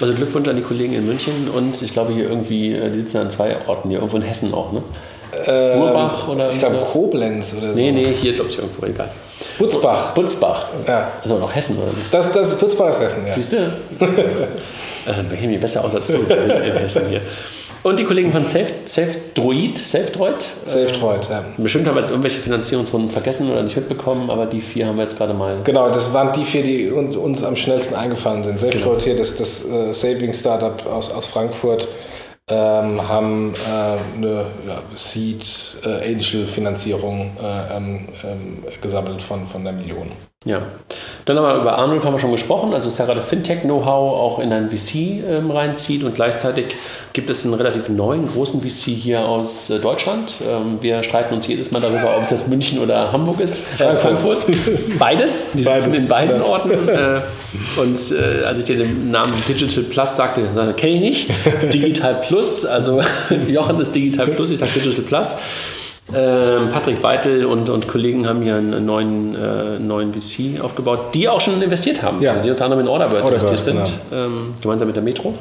Also Glückwunsch an die Kollegen in München und ich glaube hier irgendwie, äh, die sitzen an zwei Orten hier, irgendwo in Hessen auch, ne? Ähm, Urbach oder Ich glaube sowas? Koblenz oder so. Nee, nee, hier glaube ich irgendwo, egal. Butzbach. Butzbach. Ja. Also noch Hessen oder nicht? Das, das ist Butzbach ist Hessen, ja. Siehst du? äh, wir kennen mich besser aus als du in, in Hessen hier. Und die Kollegen von Safe, Safe Droid, Safe Droid. Safe Treut, ja. Bestimmt haben wir jetzt irgendwelche Finanzierungsrunden vergessen oder nicht mitbekommen, aber die vier haben wir jetzt gerade mal. Genau, das waren die vier, die uns, uns am schnellsten eingefallen sind. Genau. Treut hier, das, das äh, Savings-Startup aus, aus Frankfurt, ähm, haben äh, eine ja, Seed-Angel-Finanzierung äh, ähm, ähm, gesammelt von, von der Million. Ja. Dann haben wir über Arnold haben wir schon gesprochen, also er gerade Fintech-Know-how auch in ein VC ähm, reinzieht und gleichzeitig gibt es einen relativ neuen großen VC hier aus äh, Deutschland. Ähm, wir streiten uns jedes Mal darüber, ob es jetzt München oder Hamburg ist. Äh, Frankfurt. Beides. Die Beides. sitzen in beiden. Orten. Äh, und äh, als ich dir den Namen Digital Plus sagte, kenne ich nicht. Digital Plus, also Jochen ist Digital Plus, ich sage Digital Plus. Ähm, Patrick Beitel und, und Kollegen haben hier einen neuen, äh, neuen VC aufgebaut, die auch schon investiert haben. Ja. Also die unter anderem in Orderbird, Orderbird, investiert sind, ähm, gemeinsam mit der Metro.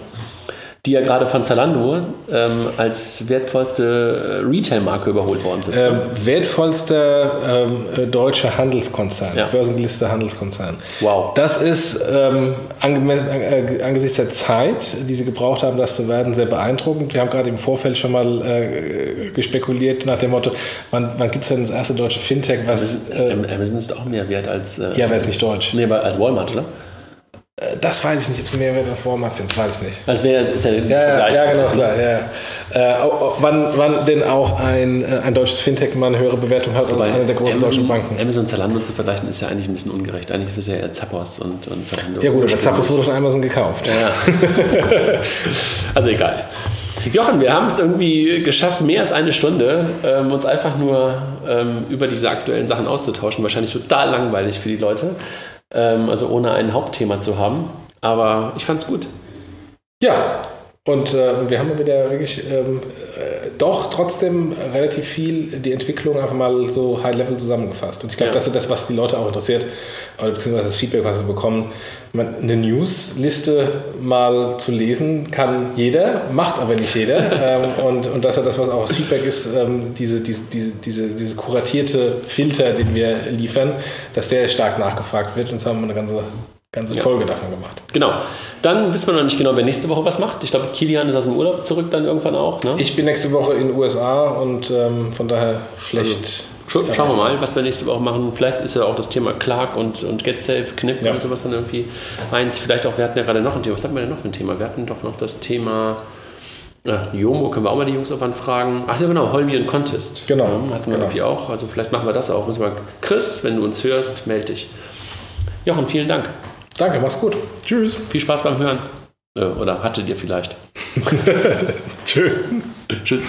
Die ja gerade von Zalando ähm, als wertvollste äh, Retail-Marke überholt worden sind. Ähm, wertvollster ähm, äh, deutscher Handelskonzern, Ja. börsengelisteter Handelskonzern. Wow. Das ist ähm, angemessen, äh, angesichts der Zeit, die sie gebraucht haben, das zu werden, sehr beeindruckend. Wir haben gerade im Vorfeld schon mal äh, gespekuliert nach dem Motto, wann, wann gibt es denn das erste deutsche Fintech, was... Ist, Äh, Amazon ist auch mehr wert als, äh, ja, wer ist nicht deutsch? nee, aber als Walmart, oder? Äh, Das weiß ich nicht, ob sie mehr wert als Walmart sind, weiß ich nicht. Als wäre ist ja, Ja, ja, genau, klar. Ja. Äh, wann, wann denn auch ein, äh, ein deutsches Fintech mal eine höhere Bewertung hat als Weil eine der großen deutschen Amazon, Banken? Amazon und Zalando zu vergleichen ist ja eigentlich ein bisschen ungerecht. Eigentlich ist ja eher Zappos und, und Zalando. Ja gut, aber Zappos wurde von Amazon gekauft. Ja. also egal. Jochen, wir haben es irgendwie geschafft, mehr als eine Stunde, ähm, uns einfach nur ähm, über diese aktuellen Sachen auszutauschen. Wahrscheinlich total langweilig für die Leute. Ähm, also ohne ein Hauptthema zu haben. Aber ich fand's gut. Ja, und äh, wir haben wieder wirklich ähm, äh, doch trotzdem relativ viel die Entwicklung einfach mal so high-level zusammengefasst. Und ich glaube, Ja. das ist das, was die Leute auch interessiert, oder beziehungsweise das Feedback, was wir bekommen. Man, eine Newsliste mal zu lesen kann jeder, macht aber nicht jeder. ähm, und, und das ist das, was auch das Feedback ist, ähm, diese, diese, diese, diese, diese kuratierte Filter, den wir liefern, dass der stark nachgefragt wird. Und so haben wir eine ganze, ganze Folge davon gemacht. Genau. Dann wissen wir noch nicht genau, wer nächste Woche was macht. Ich glaube, Kilian ist aus dem Urlaub zurück dann irgendwann auch. Ne? Ich bin nächste Woche in den USA und ähm, von daher schlecht. Scha schauen wir mal, was wir nächste Woche machen. Vielleicht ist ja auch das Thema Clark und, und GetSafe, Knipp Ja. oder sowas dann irgendwie eins. Vielleicht auch, wir hatten ja gerade noch ein Thema. Was hatten wir denn noch für ein Thema? Wir hatten doch noch das Thema ja, Jomo, können wir auch mal die Jungs auf fragen. Ach ja, genau, Holmi und Contest. Genau, Ja, hatten wir genau. irgendwie auch. Also vielleicht machen wir das auch. Chris, wenn du uns hörst, melde dich. Jochen, vielen Dank. Danke, mach's gut. Tschüss. Viel Spaß beim Hören. Äh, Oder hattet ihr vielleicht. Tschüss. Tschüss.